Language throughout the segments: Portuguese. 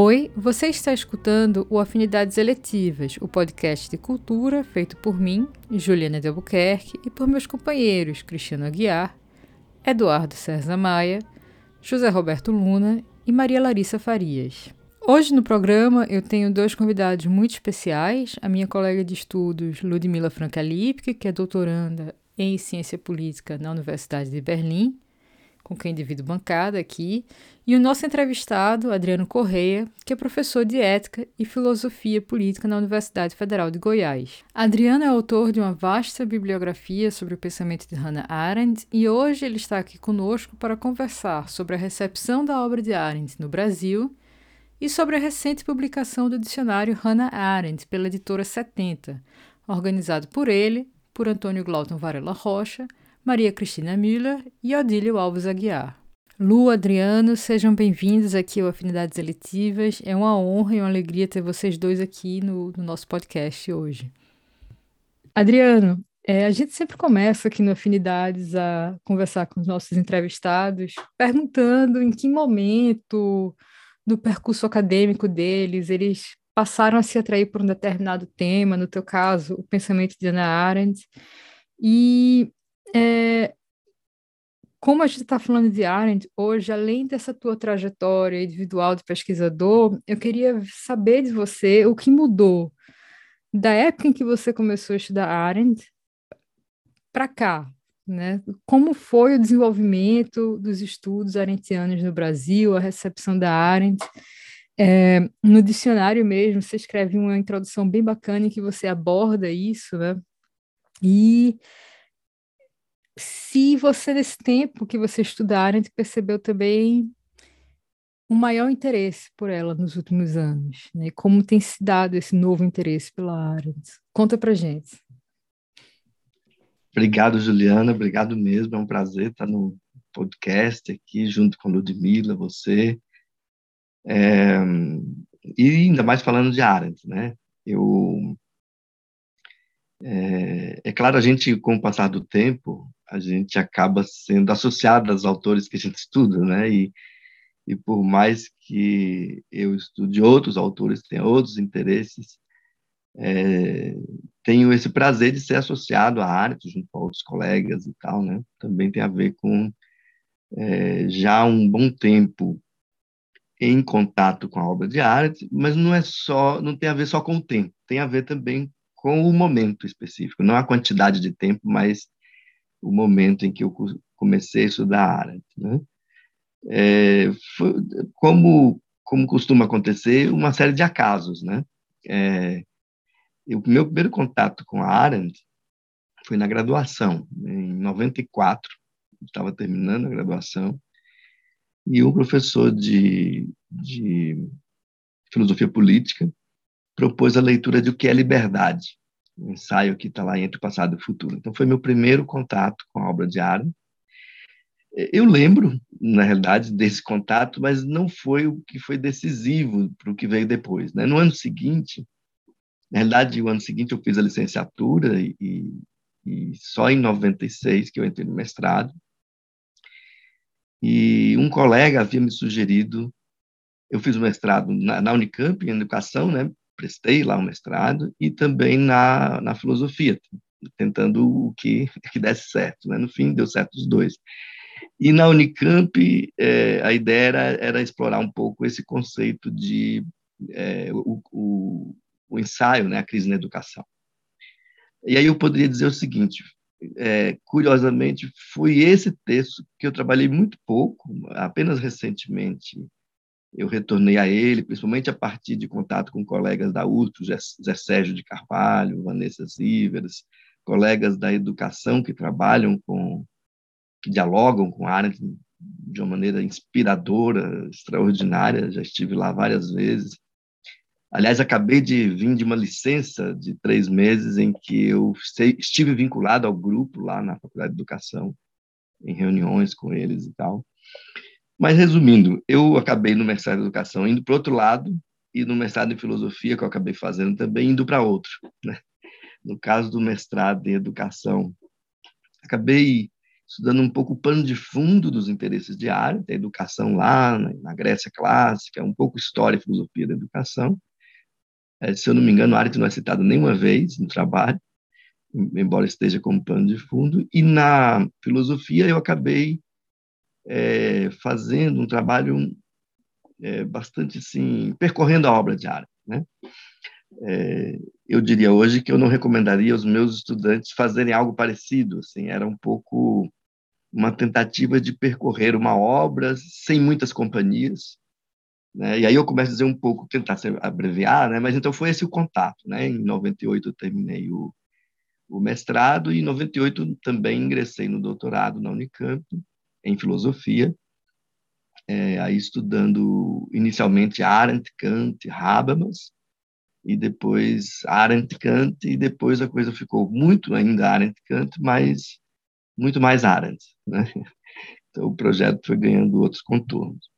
Oi, você está escutando o Afinidades Eletivas, o podcast de cultura feito por mim, Juliana de Albuquerque, e por meus companheiros Cristiano Aguiar, Eduardo César Maia, José Roberto Luna e Maria Larissa Farias. Hoje no programa eu tenho dois convidados muito especiais, a minha colega de estudos Ludmila Franca-Lipke, que é doutoranda em Ciência Política na Universidade de Berlim, com quem divido bancada aqui, e o nosso entrevistado, Adriano Correia, que é professor de Ética e Filosofia Política na Universidade Federal de Goiás. Adriano é autor de uma vasta bibliografia sobre o pensamento de Hannah Arendt e hoje ele está aqui conosco para conversar sobre a recepção da obra de Arendt no Brasil e sobre a recente publicação do dicionário Hannah Arendt pela editora 70, organizado por ele, por Antônio Glauton Varela Rocha, Maria Cristina Müller e Odílio Alves Aguiar. Lu, Adriano, sejam bem-vindos aqui ao Afinidades Eletivas. É uma honra e uma alegria ter vocês dois aqui no, no nosso podcast hoje. Adriano, é, a gente sempre começa aqui no Afinidades a conversar com os nossos entrevistados, perguntando em que momento do percurso acadêmico deles eles passaram a se atrair por um determinado tema, no teu caso, o pensamento de Hannah Arendt. E é, como a gente está falando de Arendt hoje, além dessa tua trajetória individual de pesquisador, eu queria saber de você o que mudou da época em que você começou a estudar Arendt para cá, né? Como foi o desenvolvimento dos estudos arendtianos no Brasil, a recepção da Arendt? É, no dicionário mesmo, você escreve uma introdução bem bacana em que você aborda isso, né? E se você, nesse tempo que você estudaram, percebeu também um maior interesse por ela nos últimos anos, né? Como tem se dado esse novo interesse pela Arendt? Conta pra gente. Obrigado, Juliana, obrigado mesmo, é um prazer estar no podcast aqui junto com Ludmila, você. É, e ainda mais falando de Arendt, né? Eu é, é, claro, a gente, com o passar do tempo, a gente acaba sendo associado aos autores que a gente estuda, né? E, e por mais que eu estude outros autores, tenha outros interesses, é, tenho esse prazer de ser associado à arte junto com outros colegas e tal, né? Também tem a ver com é, já um bom tempo em contato com a obra de arte, mas não é só, não tem a ver só com o tempo, tem a ver também com o momento específico, não a quantidade de tempo, mas o momento em que eu comecei a estudar Arendt. Né? É, foi, como, como costuma acontecer, uma série de acasos. Né? É, o meu primeiro contato com a Arendt foi na graduação, em 94, estava terminando a graduação, e um professor de, de filosofia política propôs a leitura de O que é Liberdade, um ensaio que está lá entre o passado e o futuro. Então, foi meu primeiro contato com a obra de Arendt. Eu lembro, na realidade, desse contato, mas não foi o que foi decisivo para o que veio depois. Né? No ano seguinte, na realidade, o ano seguinte eu fiz a licenciatura e, e só em 96 que eu entrei no mestrado. E um colega havia me sugerido, eu fiz o mestrado na, na Unicamp em educação, né? Prestei lá o mestrado, e também na, na filosofia, tentando o que, que desse certo. Né? No fim, deu certo os dois. E na Unicamp, é, a ideia era, era, explorar um pouco esse conceito de é, o, o, o, ensaio, né, a crise na educação. E aí eu poderia dizer o seguinte, é, curiosamente, foi esse texto que eu trabalhei muito pouco, apenas recentemente eu retornei a ele, principalmente a partir de contato com colegas da USP, Zé Sérgio de Carvalho, Vanessa Zíveras, colegas da educação que trabalham com, que dialogam com a área de uma maneira inspiradora, extraordinária, já estive lá várias vezes. Aliás, acabei de vir de uma licença de três meses em que eu estive vinculado ao grupo lá na Faculdade de Educação, em reuniões com eles e tal. Mas, resumindo, eu acabei no mestrado em educação indo para outro lado e no mestrado em filosofia, que eu acabei fazendo também, indo para outro. Né? No caso do mestrado em educação, acabei estudando um pouco o pano de fundo dos interesses de Arendt, a educação lá na Grécia clássica, um pouco história e filosofia da educação. É, se eu não me engano, Arendt não é citado nenhuma vez no trabalho, embora esteja como pano de fundo. E na filosofia eu acabei é, fazendo um trabalho é, bastante assim, percorrendo a obra de Arendt. Né? É, eu diria hoje que eu não recomendaria aos meus estudantes fazerem algo parecido. Assim, era um pouco uma tentativa de percorrer uma obra sem muitas companhias. Né? E aí eu começo a dizer um pouco, tentar abreviar, né? mas então foi esse o contato. Né? Em 98 eu terminei o, o mestrado e em 98 também ingressei no doutorado na Unicamp em filosofia, é, aí estudando inicialmente Arendt, Kant, Habermas, e depois Arendt, Kant, e depois a coisa ficou muito ainda Arendt, Kant, mas muito mais Arendt. Né? Então o projeto foi ganhando outros contornos.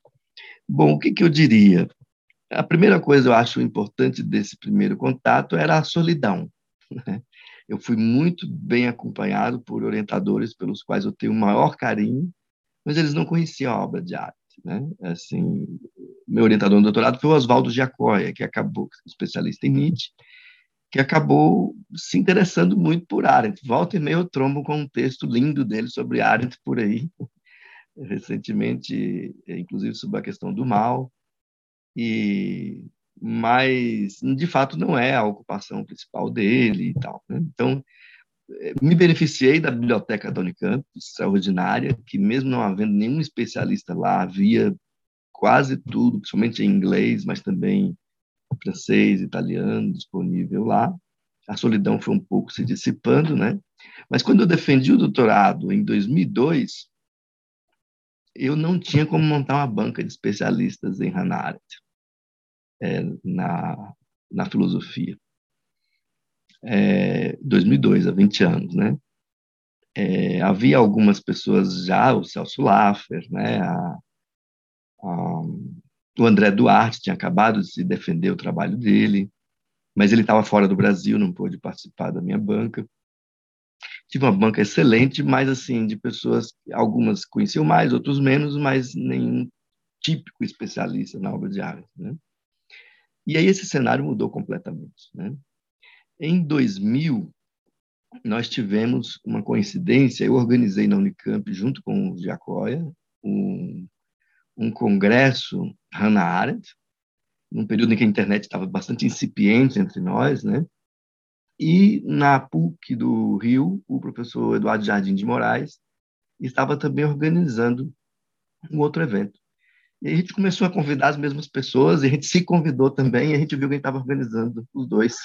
Bom, o que, que eu diria? A primeira coisa eu acho importante desse primeiro contato era a solidão. Né? Eu fui muito bem acompanhado por orientadores pelos quais eu tenho o maior carinho, mas eles não conheciam a obra de arte. Né? Assim, meu orientador no doutorado foi o Oswaldo Giacoia, que acabou, especialista em Nietzsche, que acabou se interessando muito por Arendt. Volta e meia eu trombo com um texto lindo dele sobre Arendt por aí, recentemente, inclusive sobre a questão do mal, e mas de fato não é a ocupação principal dele e tal. Né? Então me beneficiei da biblioteca da Unicamp, extraordinária, que mesmo não havendo nenhum especialista lá, havia quase tudo, principalmente em inglês, mas também francês, italiano disponível lá. A solidão foi um pouco se dissipando, né? Mas quando eu defendi o doutorado em 2002, eu não tinha como montar uma banca de especialistas em Hannah Arendt é, na, na filosofia é, 2002, há 20 anos, né? É, havia algumas pessoas já, o Celso Laffer, né? A, a, o André Duarte tinha acabado de se defender o trabalho dele, mas ele estava fora do Brasil, não pôde participar da minha banca. Tive uma banca excelente, mas assim, de pessoas, algumas conheciam mais, outros menos, mas nenhum típico especialista na obra de arte, né? E aí esse cenário mudou completamente, né? Em 2000, nós tivemos uma coincidência, eu organizei na Unicamp, junto com o Giacoia, um, um congresso Hannah Arendt, num período em que a internet estava bastante incipiente entre nós, né? E na PUC do Rio, o professor Eduardo Jardim de Moraes estava também organizando um outro evento. E a gente começou a convidar as mesmas pessoas, e a gente se convidou também, e a gente viu quem estava organizando os dois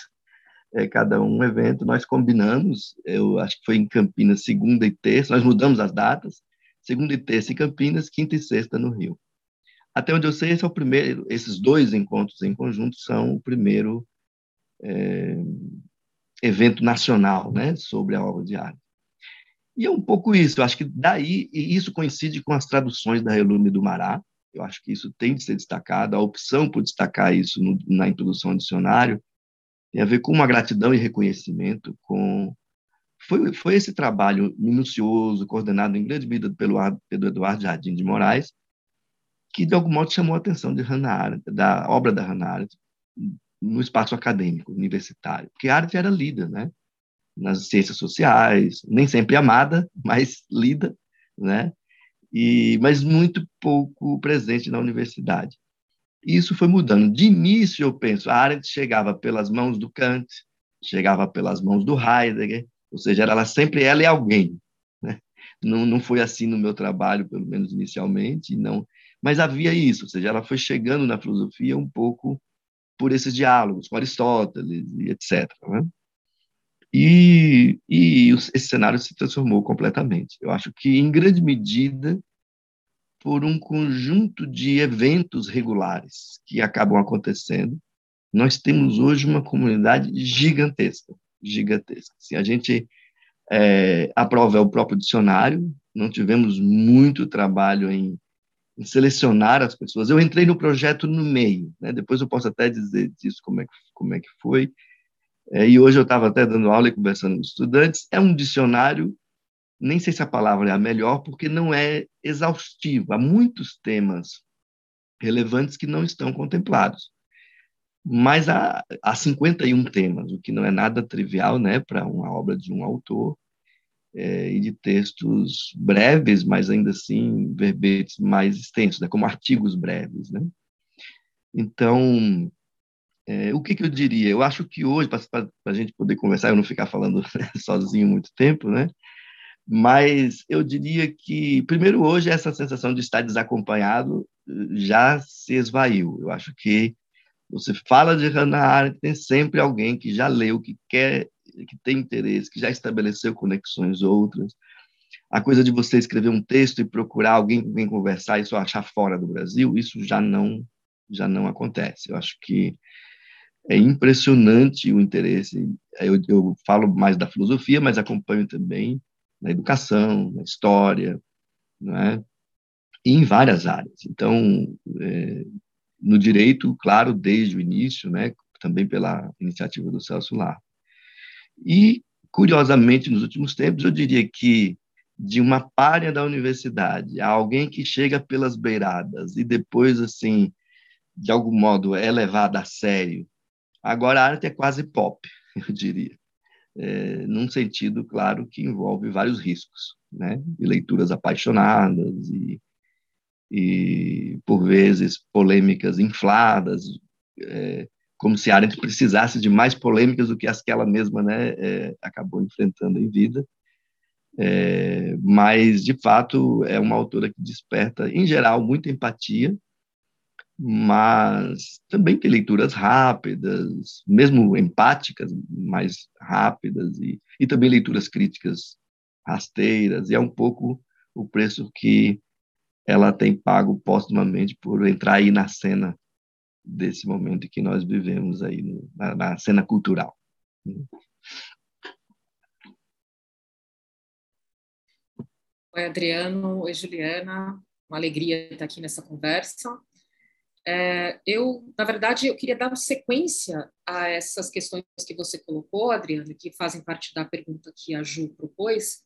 é, cada um evento, nós combinamos, eu acho que foi em Campinas, segunda e terça, nós mudamos as datas, segunda e terça em Campinas, quinta e sexta no Rio. Até onde eu sei, esse é primeiro, esses dois encontros em conjunto são o primeiro é, evento nacional né, sobre a obra de arte. E é um pouco isso, eu acho que daí, e isso coincide com as traduções da Relume do Mará, eu acho que isso tem de ser destacado, a opção por destacar isso no, na introdução ao dicionário, tem a ver com uma gratidão e reconhecimento, com foi, foi esse trabalho minucioso, coordenado em grande medida pelo, pelo Eduardo Jardim de Moraes, que de algum modo chamou a atenção de Hannah Arendt, da obra da Hannah Arendt no espaço acadêmico, universitário, porque a arte era lida, né? nas ciências sociais, nem sempre amada, mas lida, né? E mas muito pouco presente na universidade. E isso foi mudando. De início, eu penso, a Arendt chegava pelas mãos do Kant, chegava pelas mãos do Heidegger, ou seja, era ela sempre ela e alguém. Né? Não, não foi assim no meu trabalho, pelo menos inicialmente, não. Mas havia isso, ou seja, ela foi chegando na filosofia um pouco por esses diálogos com Aristóteles e etc. Né? E, e esse cenário se transformou completamente. Eu acho que, em grande medida, por um conjunto de eventos regulares que acabam acontecendo. Nós temos hoje uma comunidade gigantesca, gigantesca. Se a gente é, aprova o próprio dicionário, não tivemos muito trabalho em, em, selecionar as pessoas. Eu entrei no projeto no meio, né? depois eu posso até dizer disso como é que, como é que foi. É, e hoje eu estava até dando aula e conversando com estudantes. É um dicionário nem sei se a palavra é a melhor, porque não é exaustiva. Há muitos temas relevantes que não estão contemplados. Mas há, há 51 temas, o que não é nada trivial né, para uma obra de um autor, é, e de textos breves, mas ainda assim verbetes mais extensos, né, como artigos breves. Né? Então, é, o que, que, eu diria? Eu acho que hoje, para a gente poder conversar, eu não ficar falando sozinho muito tempo, né? Mas eu diria que, primeiro, hoje, essa sensação de estar desacompanhado eh, já se esvaiu. Eu acho que você fala de Hannah Arendt, tem sempre alguém que já leu, que quer, que tem interesse, que já estabeleceu conexões outras. A coisa de você escrever um texto e procurar alguém com quem conversar e só achar fora do Brasil, isso já não já não acontece. Eu acho que é impressionante o interesse. Eu, eu falo mais da filosofia, mas acompanho também na educação, na história, é? e em várias áreas. Então, é, no direito, claro, desde o início, né, também pela iniciativa do Celso Lar. E, curiosamente, nos últimos tempos, eu diria que de uma párea da universidade a alguém que chega pelas beiradas e depois, assim, de algum modo é levada a sério, agora a arte é quase pop, eu diria é, num sentido, claro, que envolve vários riscos, né? E leituras apaixonadas e, e por vezes, polêmicas infladas, é, como se Arendt precisasse de mais polêmicas do que as que ela mesma né, é, acabou enfrentando em vida. É, mas, de fato, é uma autora que desperta, em geral, muita empatia mas também tem leituras rápidas, mesmo empáticas, mais rápidas, e, e também leituras críticas rasteiras, e é um pouco o preço que ela tem pago postumamente por entrar aí na cena desse momento que nós vivemos aí, na, na cena cultural. Oi, Adriano. Oi, Juliana. Uma alegria estar aqui nessa conversa. É, eu, na verdade, eu queria dar sequência a essas questões que você colocou, Adriana, que fazem parte da pergunta que a Ju propôs.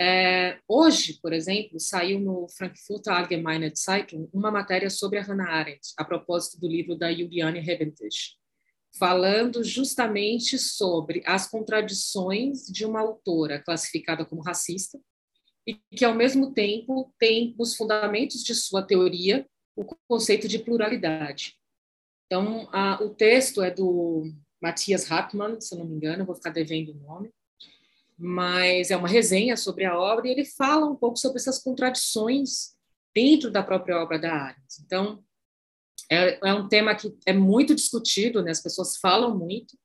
É, hoje, por exemplo, saiu no Frankfurter Allgemeine Zeitung uma matéria sobre a Hannah Arendt, a propósito do livro da Juliane Reventisch, falando justamente sobre as contradições de uma autora classificada como racista e que, ao mesmo tempo, tem os fundamentos de sua teoria o conceito de pluralidade. Então, a, o texto é do Matthias Hartmann, se não me engano, vou ficar devendo o nome, mas é uma resenha sobre a obra e ele fala um pouco sobre essas contradições dentro da própria obra da Arendt. Então, é, é, um tema que é muito discutido, né? as pessoas falam muito,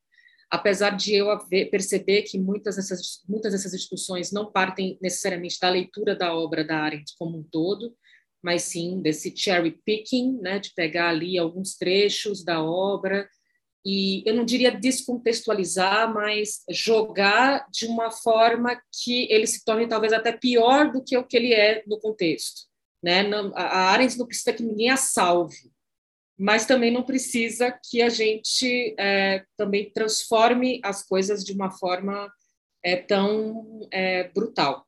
apesar de eu perceber que muitas dessas, muitas dessas discussões não partem necessariamente da leitura da obra da Arendt como um todo, mas sim desse cherry picking, né, de pegar ali alguns trechos da obra e eu não diria descontextualizar, mas jogar de uma forma que ele se torne talvez até pior do que o que ele é no contexto. Né? A Arendt não precisa que ninguém a salve, mas também não precisa que a gente é, também transforme as coisas de uma forma é, tão é, brutal.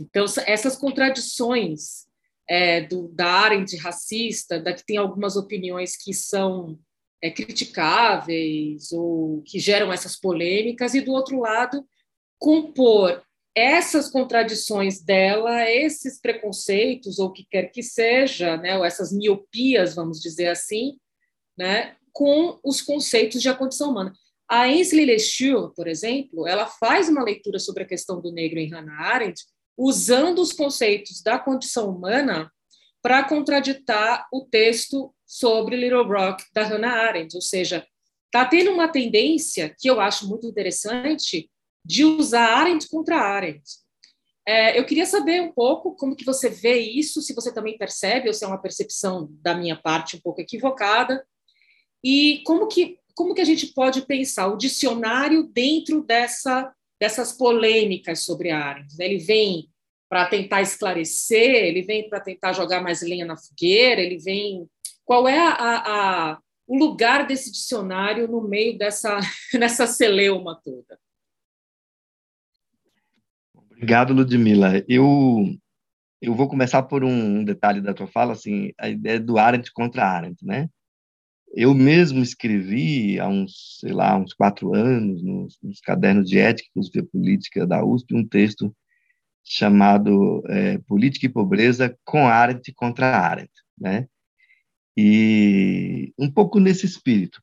Então, essas contradições é, do, da Arendt racista, da que tem algumas opiniões que são é, criticáveis ou que geram essas polêmicas, e do outro lado, compor essas contradições dela, esses preconceitos, ou o que quer que seja, né, ou essas miopias, vamos dizer assim, né, com os conceitos de a condição humana. A Ainsley Leschur, por exemplo, ela faz uma leitura sobre a questão do negro em Hannah Arendt, usando os conceitos da condição humana para contraditar o texto sobre Little Rock da Hannah Arendt, ou seja, está tendo uma tendência que eu acho muito interessante de usar Arendt contra Arendt. É, eu queria saber um pouco como que você vê isso, se você também percebe, ou se é uma percepção da minha parte um pouco equivocada, e como que, como que a gente pode pensar o dicionário dentro dessa, dessas polêmicas sobre Arendt. Ele vem para tentar esclarecer, ele vem para tentar jogar mais lenha na fogueira, ele vem. Qual é a, a, o lugar desse dicionário no meio dessa nessa celeuma toda? Obrigado, Ludmila. Eu eu vou começar por um detalhe da tua fala, assim, a ideia do Arendt contra Arendt, né? Eu mesmo escrevi há uns, sei lá, uns quatro anos, nos, nos cadernos de ética e filosofia política da USP, um texto chamado é, Política e Pobreza com Arendt contra Arendt, né? E um pouco nesse espírito.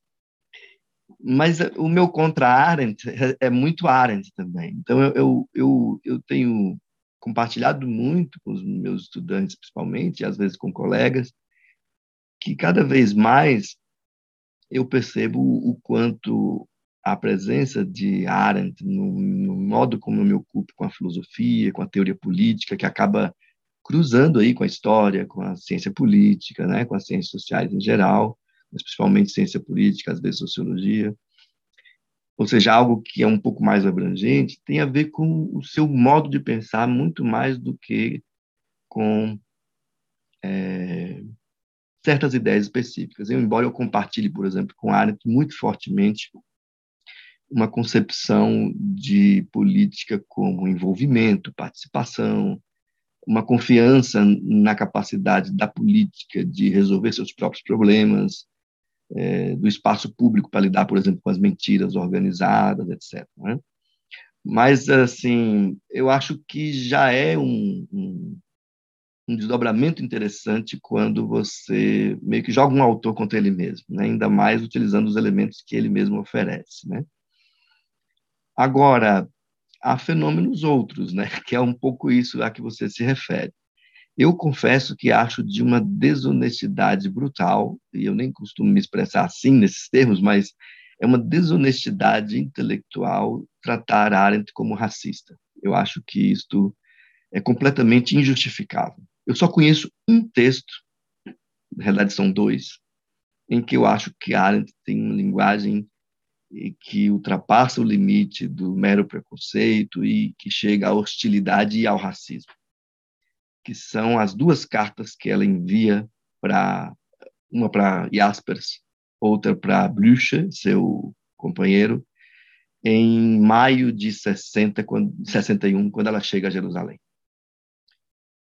Mas o meu contra Arendt é, é muito Arendt também. Então eu, eu, eu, eu tenho compartilhado muito com os meus estudantes, principalmente, e às vezes com colegas, que cada vez mais eu percebo o quanto a presença de Arendt no, no, modo como eu me ocupo com a filosofia, com a teoria política, que acaba cruzando aí com a história, com a ciência política, né, com as ciências sociais em geral, mas principalmente ciência política, às vezes sociologia, ou seja, algo que é um pouco mais abrangente, tem a ver com o seu modo de pensar muito mais do que com é, certas ideias específicas. Eu, embora eu compartilhe, por exemplo, com Arendt muito fortemente uma concepção de política como envolvimento, participação, uma confiança na capacidade da política de resolver seus próprios problemas, é, do espaço público para lidar, por exemplo, com as mentiras organizadas, etc. Né? Mas, assim, eu acho que já é um, um, um, desdobramento interessante quando você meio que joga um autor contra ele mesmo, né? ainda mais utilizando os elementos que ele mesmo oferece. Né? Agora, há fenômenos outros, né? que é um pouco isso a que você se refere. Eu confesso que acho de uma desonestidade brutal, e eu nem costumo me expressar assim nesses termos, mas é uma desonestidade intelectual tratar Arendt como racista. Eu acho que isto é completamente injustificável. Eu só conheço um texto, na realidade são dois, em que eu acho que Arendt tem uma linguagem que ultrapassa o limite do mero preconceito e que chega à hostilidade e ao racismo que são as duas cartas que ela envia para uma para Jaspers, outra para Blücher, seu companheiro, em maio de 60, quando, 61, quando ela chega a Jerusalém.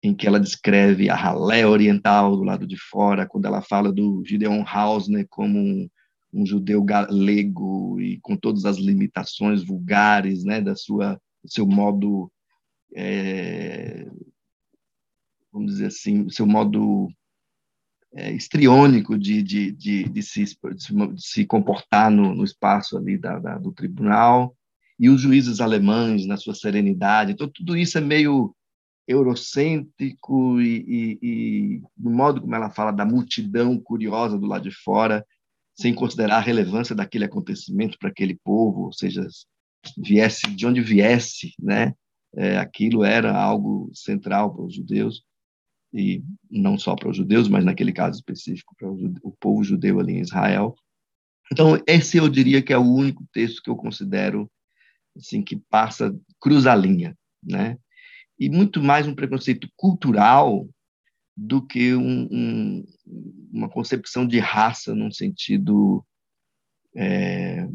Em que ela descreve a ralé oriental do lado de fora, quando ela fala do Gideon Hausner como um, um judeu galego e com todas as limitações vulgares, né, da sua do seu modo é, vamos dizer assim, seu modo é, estriônico de, de, de, de, se, de se comportar no, no espaço ali da, da, do tribunal, e os juízes alemães na sua serenidade. Então, tudo isso é meio eurocêntrico e, e, e no modo como ela fala da multidão curiosa do lado de fora, sem considerar a relevância daquele acontecimento para aquele povo, ou seja, viesse de onde viesse, né? É, aquilo era algo central para os judeus e não só para os judeus, mas naquele caso específico para o povo judeu ali em Israel. Então, esse eu diria que é o único texto que eu considero assim que passa cruza a linha, né? E muito mais um preconceito cultural do que um, um, uma concepção de raça num sentido é...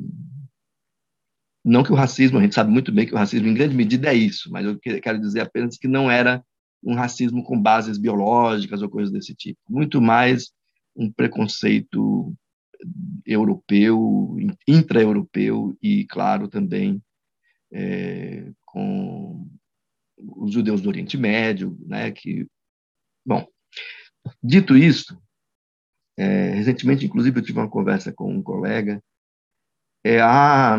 não que o racismo a gente sabe muito bem que o racismo em grande medida é isso, mas eu quero dizer apenas que não era um racismo com bases biológicas ou coisas desse tipo. Muito mais um preconceito europeu, intra-europeu e, claro, também é, com os judeus do Oriente Médio, né? Que, bom, dito isto, é, recentemente, inclusive, eu tive uma conversa com um colega. É, a,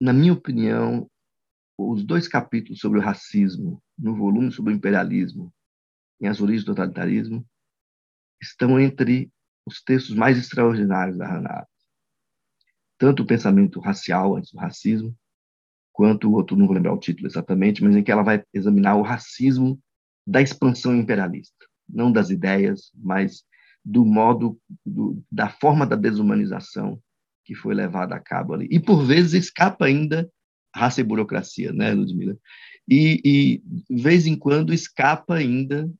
na minha opinião, os dois capítulos sobre o racismo no volume sobre o imperialismo em As Origens do Totalitarismo estão entre os textos mais extraordinários da Hannah Tanto o pensamento racial, antes do racismo, quanto o outro, não vou lembrar o título exatamente, mas em que ela vai examinar o racismo da expansão imperialista, não das ideias, mas do modo, do, da forma da desumanização que foi levada a cabo ali. E, por vezes, escapa ainda raça e burocracia, né, Ludmila? E, e, de vez em quando, escapa ainda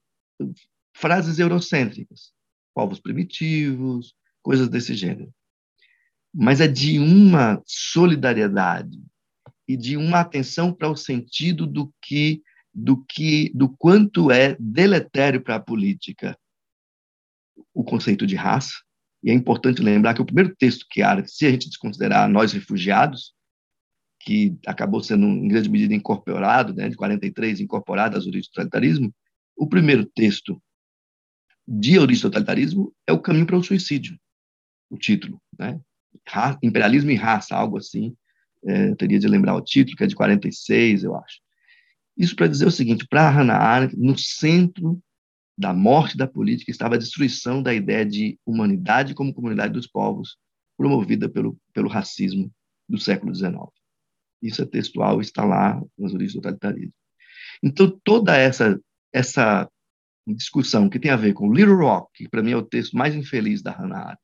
frases eurocêntricas, povos primitivos, coisas desse gênero. Mas é de uma solidariedade e de uma atenção para o sentido do que do que do quanto é deletério para a política o conceito de raça. E é importante lembrar que o primeiro texto que Arendt, se a gente desconsiderar nós refugiados, que acabou sendo em grande medida incorporado, né, de 43 incorporado às origens do totalitarismo, o primeiro texto de origem do totalitarismo é o caminho para o suicídio, o título, né? Imperialismo e raça, algo assim. É, teria de lembrar o título, que é de 46, eu acho. Isso para dizer o seguinte: para Hannah Arendt, no centro da morte da política estava a destruição da ideia de humanidade como comunidade dos povos, promovida pelo, pelo racismo do século XIX. Isso é textual, está lá nas origens do totalitarismo. Então, toda essa, essa discussão que tem a ver com Little Rock, que para mim é o texto mais infeliz da Hannah Arendt,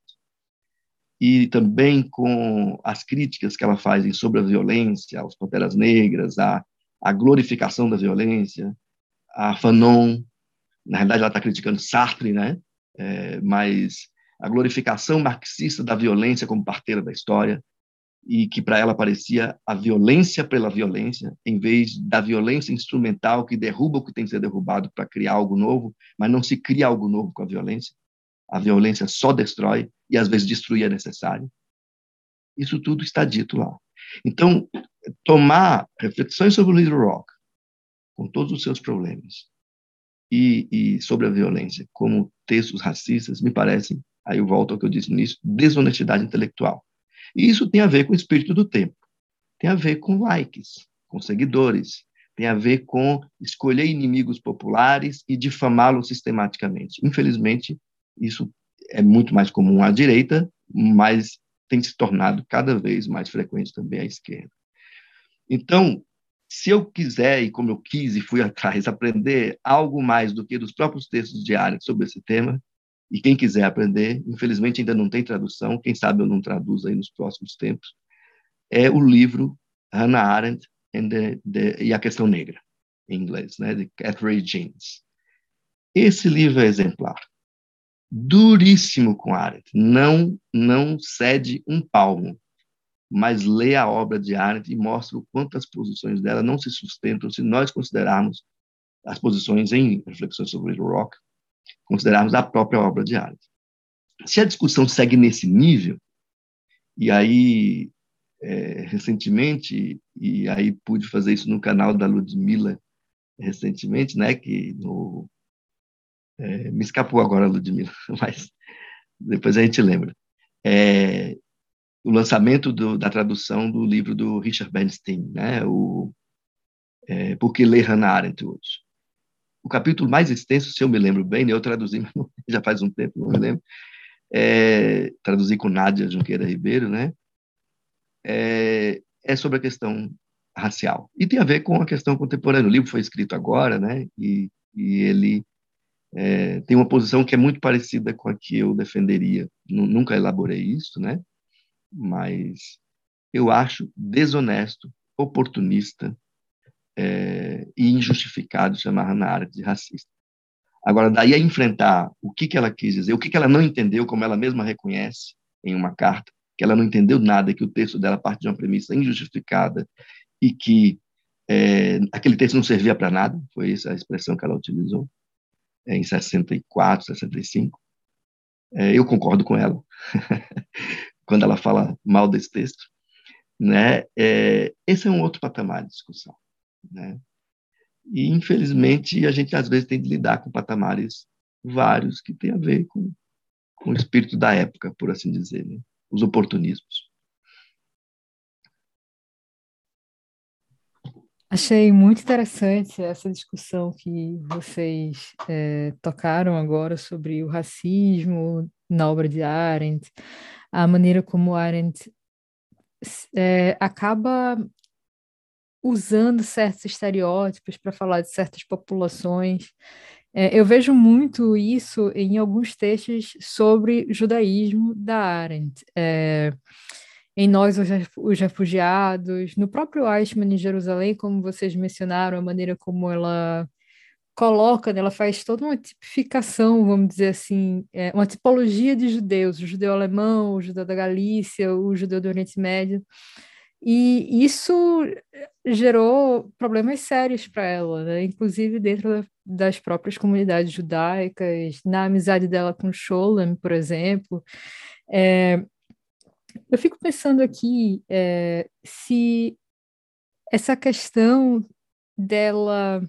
e também com as críticas que ela faz sobre a violência, aos Panteras Negras, a, a glorificação da violência, a Fanon, na realidade ela está criticando Sartre, né? É, mas a glorificação marxista da violência como parteira da história, e que para ela parecia a violência pela violência, em vez da violência instrumental que derruba o que tem que ser derrubado para criar algo novo, mas não se cria algo novo com a violência. A violência só destrói e às vezes destruir é necessário. Isso tudo está dito lá. Então, tomar reflexões sobre o Little Rock, com todos os seus problemas, e, e sobre a violência como textos racistas, me parecem, aí eu volto ao que eu disse no início, desonestidade intelectual. E isso tem a ver com o espírito do tempo, tem a ver com likes, com seguidores, tem a ver com escolher inimigos populares e difamá-los sistematicamente. Infelizmente, isso é muito mais comum à direita, mas tem se tornado cada vez mais frequente também à esquerda. Então, se eu quiser, e como eu quis e fui atrás, aprender algo mais do que dos próprios textos diários sobre esse tema, e quem quiser aprender, infelizmente ainda não tem tradução, quem sabe eu não traduzo aí nos próximos tempos, é o livro Hannah Arendt the, the, e a Questão Negra, em inglês, né, de Catherine James. Esse livro é exemplar. Duríssimo com Arendt, não, não cede um palmo mas lê a obra de Arendt e mostra o quanto as posições dela não se sustentam se nós considerarmos as posições em reflexões sobre o rock, considerarmos a própria obra de Arendt. Se a discussão segue nesse nível, e aí é, recentemente, e aí pude fazer isso no canal da Ludmilla recentemente, né, que no, é, me escapou agora a Ludmilla, mas depois a gente lembra. É, o lançamento do, da tradução do livro do Richard Bernstein, né, o é, Por que ler Hannah Arendt hoje? O capítulo mais extenso, se eu me lembro bem, né, eu traduzi, já faz um tempo, não me lembro, é, traduzi com Nádia Junqueira Ribeiro, né, é, é sobre a questão racial. E tem a ver com a questão contemporânea. O livro foi escrito agora, né, e, e ele é, tem uma posição que é muito parecida com a que eu defenderia. Nunca elaborei isso, né? mas eu acho desonesto, oportunista é, e injustificado chamar Hannah Arendt de racista. Agora, daí a enfrentar o que, que ela quis dizer, o que, que ela não entendeu, como ela mesma reconhece em uma carta, que ela não entendeu nada, que o texto dela parte de uma premissa injustificada e que é, aquele texto não servia para nada, foi essa a expressão que ela utilizou em 64, 65. É, eu concordo com ela. quando ela fala mal desse texto, né? É, esse é um outro patamar de discussão, né? E infelizmente a gente às vezes tem de lidar com patamares vários que têm a ver com, com o espírito da época, por assim dizer, né? os oportunismos. Achei muito interessante essa discussão que vocês é, tocaram agora sobre o racismo na obra de Arendt, a maneira como Arendt é, acaba usando certos estereótipos para falar de certas populações. É, eu vejo muito isso em alguns textos sobre judaísmo da Arendt. É, em Nós, os Refugiados, no próprio Eichmann em Jerusalém, como vocês mencionaram, a maneira como ela coloca, né, ela faz toda uma tipificação, vamos dizer assim, é, uma tipologia de judeus, o judeu alemão, o judeu da Galícia, o judeu do Oriente Médio. E isso gerou problemas sérios para ela, né? inclusive dentro das próprias comunidades judaicas, na amizade dela com Sholem, por exemplo. É, eu fico pensando aqui é, se essa questão dela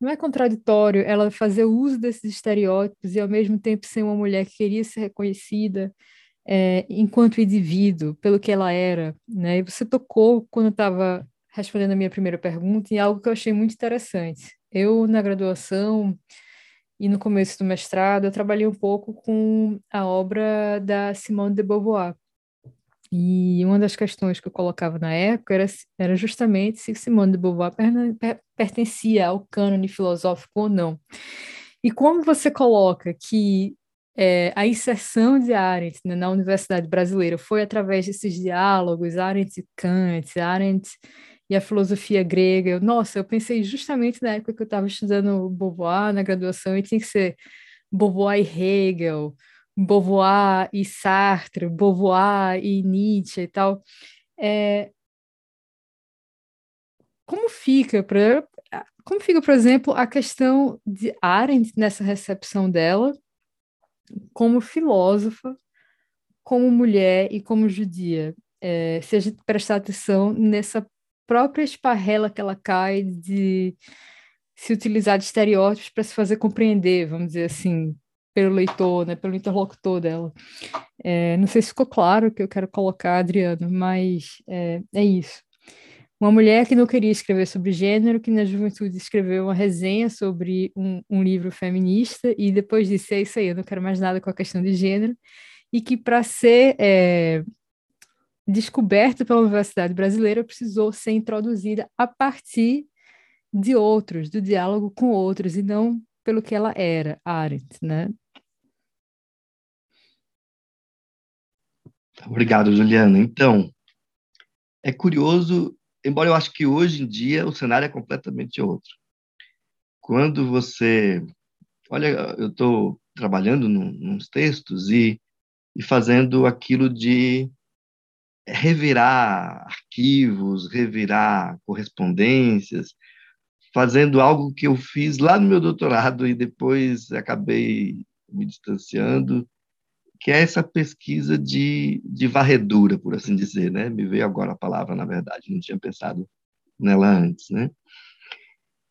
não é contraditório ela fazer uso desses estereótipos e ao mesmo tempo ser uma mulher que queria ser reconhecida é, enquanto indivíduo pelo que ela era, né? E você tocou quando estava respondendo a minha primeira pergunta em algo que eu achei muito interessante. Eu na graduação e no começo do mestrado eu trabalhei um pouco com a obra da Simone de Beauvoir. E uma das questões que eu colocava na época era, era justamente se Simone de Beauvoir pertencia ao cânone filosófico ou não. E como você coloca que é, a inserção de Arendt né, na Universidade Brasileira foi através desses diálogos, Arendt e Kant, Arendt e a filosofia grega. Eu, nossa, eu pensei justamente na época que eu estava estudando Beauvoir na graduação e tinha que ser Beauvoir e Hegel, Beauvoir e Sartre, Beauvoir e Nietzsche e tal. É, como fica, pra, como fica, por exemplo, a questão de Arendt nessa recepção dela como filósofa, como mulher e como judia? É, se a gente prestar atenção nessa própria esparrela que ela cai de se utilizar de estereótipos para se fazer compreender, vamos dizer assim, pelo leitor, né, pelo interlocutor dela. É, não sei se ficou claro o que eu quero colocar, Adriano, mas é, é isso. Uma mulher que não queria escrever sobre gênero, que na juventude escreveu uma resenha sobre um, um livro feminista, e depois disse: é isso aí, eu não quero mais nada com a questão de gênero, e que para ser é, descoberta pela Universidade Brasileira precisou ser introduzida a partir de outros, do diálogo com outros, e não pelo que ela era, Arendt, né? Obrigado, Juliana. Então, é curioso, embora eu acho que hoje em dia o cenário é completamente outro. Quando você. Olha, eu estou trabalhando nos textos e, e fazendo aquilo de revirar arquivos, revirar correspondências, fazendo algo que eu fiz lá no meu doutorado e depois acabei me distanciando, que é essa pesquisa de, de varredura, por assim dizer, né? Me veio agora a palavra, na verdade, não tinha pensado nela antes, né?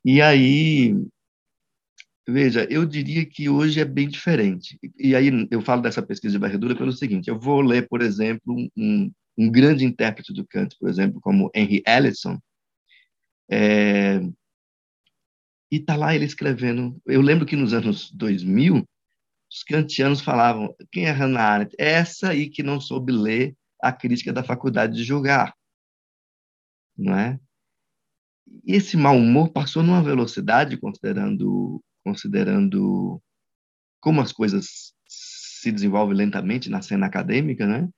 E aí, veja, eu diria que hoje é bem diferente. E aí eu falo dessa pesquisa de varredura pelo seguinte: eu vou ler, por exemplo, um, um grande intérprete do canto, por exemplo, como Henry Ellison, é, e está lá ele escrevendo. Eu lembro que nos anos 2000, os kantianos falavam: quem é Hannah Arendt? Essa aí que não soube ler a crítica da faculdade de julgar. Não é? E esse mau humor passou numa velocidade, considerando, considerando como as coisas se desenvolvem lentamente na cena acadêmica, né?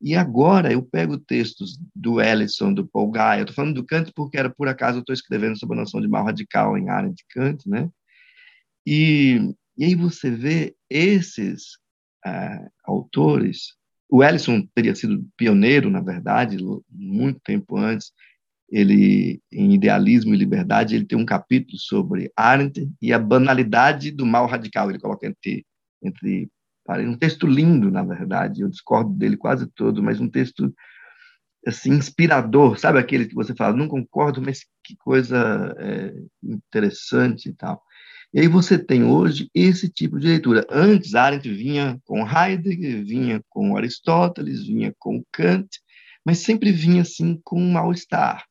E agora eu pego textos do Ellison, do Paul Guy, eu estou falando do Kant porque era por acaso eu estou escrevendo sobre a noção de mal radical em área de Kant, né? E, e aí você vê esses uh, autores, o Ellison teria sido pioneiro, na verdade, muito tempo antes, ele em Idealismo e Liberdade, ele tem um capítulo sobre Arendt e a banalidade do mal radical, ele coloca entre, entre um texto lindo, na verdade, eu discordo dele quase todo, mas um texto assim inspirador, sabe aquele que você fala, não concordo, mas que coisa é, interessante e tal. E aí você tem hoje esse tipo de leitura. Antes, Arendt vinha com Heidegger, vinha com Aristóteles, vinha com Kant, mas sempre vinha assim com um mal-estar,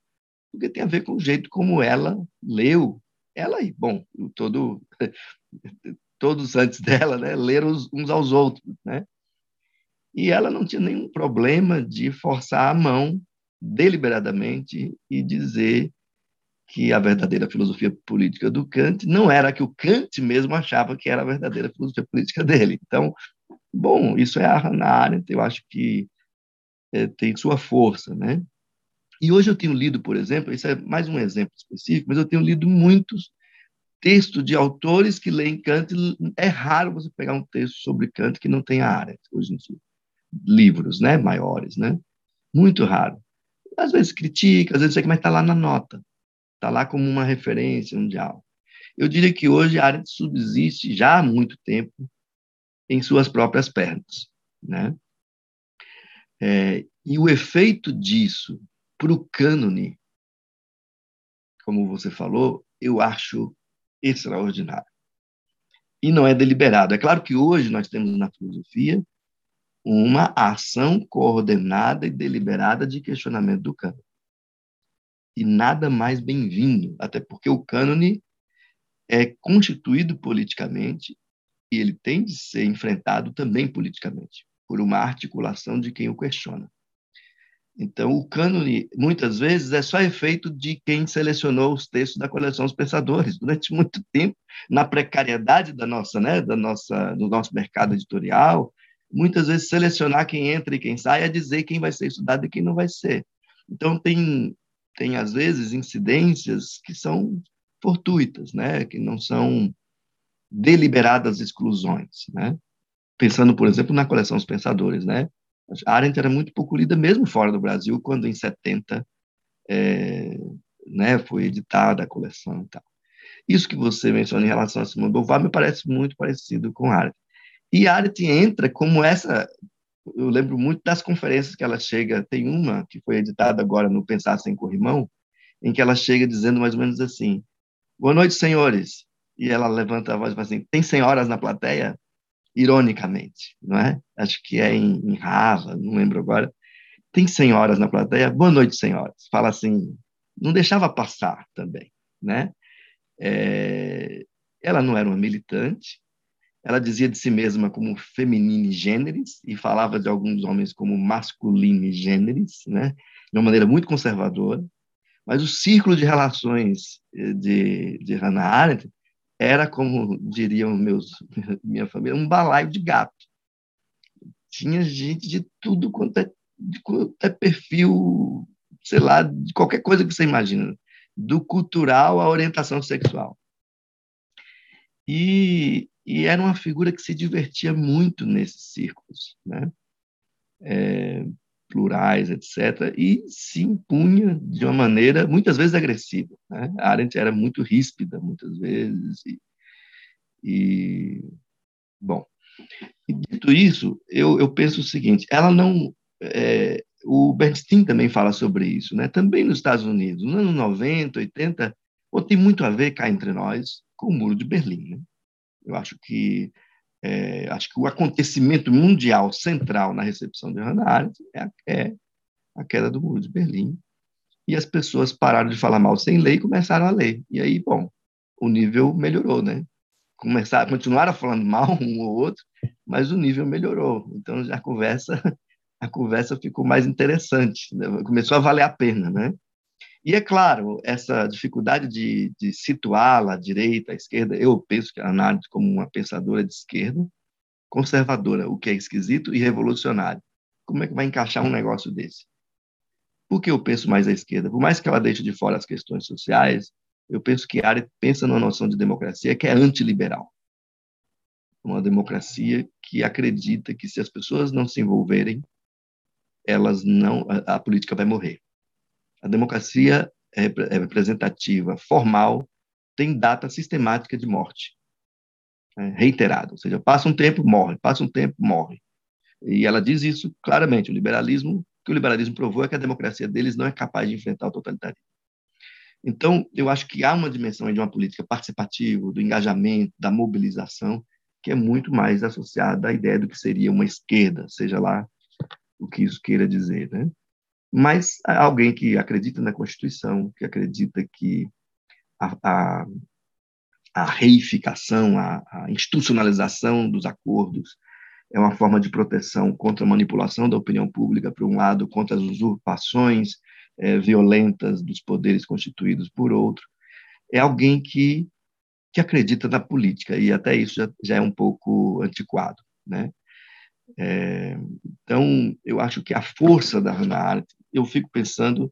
porque tem a ver com o jeito como ela leu. Ela e, bom, todo todos antes dela, né, leram uns aos outros, né? E ela não tinha nenhum problema de forçar a mão deliberadamente e dizer que a verdadeira filosofia política do Kant não era a que o Kant mesmo achava que era a verdadeira filosofia política dele. Então, bom, isso é a Hannah Arendt, eu acho que é, tem sua força, né? E hoje eu tenho lido, por exemplo, isso é mais um exemplo específico, mas eu tenho lido muitos texto de autores que leem Kant, é raro você pegar um texto sobre Kant que não tenha área, hoje em dia. Livros, né, maiores, né? Muito raro. às vezes critica, às vezes sei mas está lá na nota, está lá como uma referência mundial. Eu diria que hoje a Arendt subsiste já há muito tempo em suas próprias pernas, né? É, e o efeito disso para o cânone, como você falou, eu acho extraordinário. E não é deliberado. É claro que hoje nós temos na filosofia uma ação coordenada e deliberada de questionamento do cânone. E nada mais bem-vindo, até porque o cânone é constituído politicamente e ele tem de ser enfrentado também politicamente, por uma articulação de quem o questiona. Então, o cânone, muitas vezes, é só efeito de quem selecionou os textos da coleção Os Pensadores. Durante muito tempo, na precariedade da nossa, né, da nossa, do nosso mercado editorial, muitas vezes selecionar quem entra e quem sai é dizer quem vai ser estudado e quem não vai ser. Então, tem, tem às vezes, incidências que são fortuitas, né, que não são deliberadas exclusões, né? Pensando, por exemplo, na coleção Os Pensadores, né? A Arendt era muito pouco lida mesmo fora do Brasil, quando em 70 é, né, foi editada a coleção e tal. Isso que você menciona em relação a Simone Beauvoir me parece muito parecido com Arendt. E Arendt entra como essa, eu lembro muito das conferências que ela chega, tem uma que foi editada agora no Pensar Sem Corrimão, em que ela chega dizendo mais ou menos assim, boa noite, senhores, e ela levanta a voz e fala assim: tem senhoras na plateia? Ironicamente, não é? Acho que é em, em Rava, não lembro agora. Tem senhoras na plateia? Boa noite, senhoras. Fala assim, não deixava passar também, né? É, ela não era uma militante, ela dizia de si mesma como feminine generis e falava de alguns homens como masculine generis, né? De uma maneira muito conservadora. Mas o círculo de relações eh, de, de Hannah Arendt era, como diriam meus, minha família, um balaio de gato. Tinha gente de tudo quanto é, quanto é perfil, sei lá, de qualquer coisa que você imagina, do cultural à orientação sexual. E, e era uma figura que se divertia muito nesses círculos, né? É, plurais, etc., e se impunha de uma maneira muitas vezes agressiva. Né? A Arendt era muito ríspida, muitas vezes, e, e bom. Dito isso, eu, eu penso o seguinte: ela não. É, o Bernstein também fala sobre isso, né? também nos Estados Unidos, nos anos 90, 80, ou tem muito a ver cá entre nós com o Muro de Berlim. Né? Eu acho que é, acho que o acontecimento mundial central na recepção de Hannah Arendt é a, é a queda do muro de Berlim. E as pessoas pararam de falar mal sem lei e começaram a ler. E aí, bom, o nível melhorou, né? Começaram, continuaram falando mal um ou outro, mas o nível melhorou. Então, a conversa, a conversa ficou mais interessante, né? começou a valer a pena, né? E é claro, essa dificuldade de, de situá-la à direita, à esquerda, eu penso que a Arendt como uma pensadora de esquerda, conservadora, o que é esquisito, e revolucionária. Como é que vai encaixar um negócio desse? Por que eu penso mais à esquerda? Por mais que ela deixe de fora as questões sociais, eu penso que a Arendt pensa numa noção de democracia que é antiliberal. Uma democracia que acredita que se as pessoas não se envolverem, elas não a, a política vai morrer. A democracia é, é representativa formal tem data sistemática de morte, né, reiterada. Ou seja, passa um tempo, morre, passa um tempo, morre. E ela diz isso claramente. O liberalismo, que o liberalismo provou é que a democracia deles não é capaz de enfrentar o totalitarismo. Então, eu acho que há uma dimensão de uma política participativa, do engajamento, da mobilização, que é muito mais associada à ideia do que seria uma esquerda, seja lá o que isso queira dizer, né? Mas alguém que acredita na Constituição, que acredita que a, a, a reificação, a, a, institucionalização dos acordos é uma forma de proteção contra a manipulação da opinião pública, por um lado, contra as usurpações é, violentas dos poderes constituídos por outro, é alguém que, que acredita na política, e até isso já, já é um pouco antiquado, né? É, então, eu acho que a força da Hannah Arendt eu fico pensando,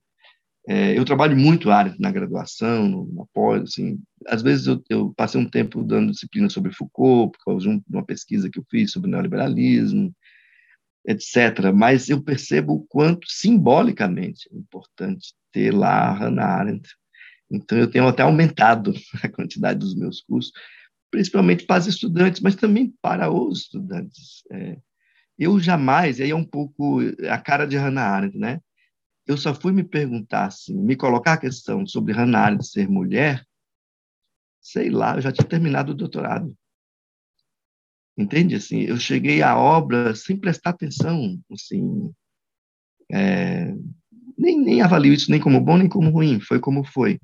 é, eu trabalho muito área na graduação, na pós, assim, às vezes eu, eu, passei um tempo dando disciplina sobre Foucault, por causa de uma pesquisa que eu fiz sobre neoliberalismo, etc. Mas eu percebo o quanto simbolicamente é importante ter lá a Hannah Arendt. Então, eu tenho até aumentado a quantidade dos meus cursos, principalmente para os estudantes, mas também para os estudantes. É, eu jamais, aí é um pouco a cara de Hannah Arendt, né? Eu só fui me perguntar, assim, me colocar a questão sobre Hannah Arendt ser mulher, sei lá, eu já tinha terminado o doutorado. Entende? Assim, eu cheguei à obra sem prestar atenção, assim, é, nem, nem avalio isso nem como bom nem como ruim, foi como foi.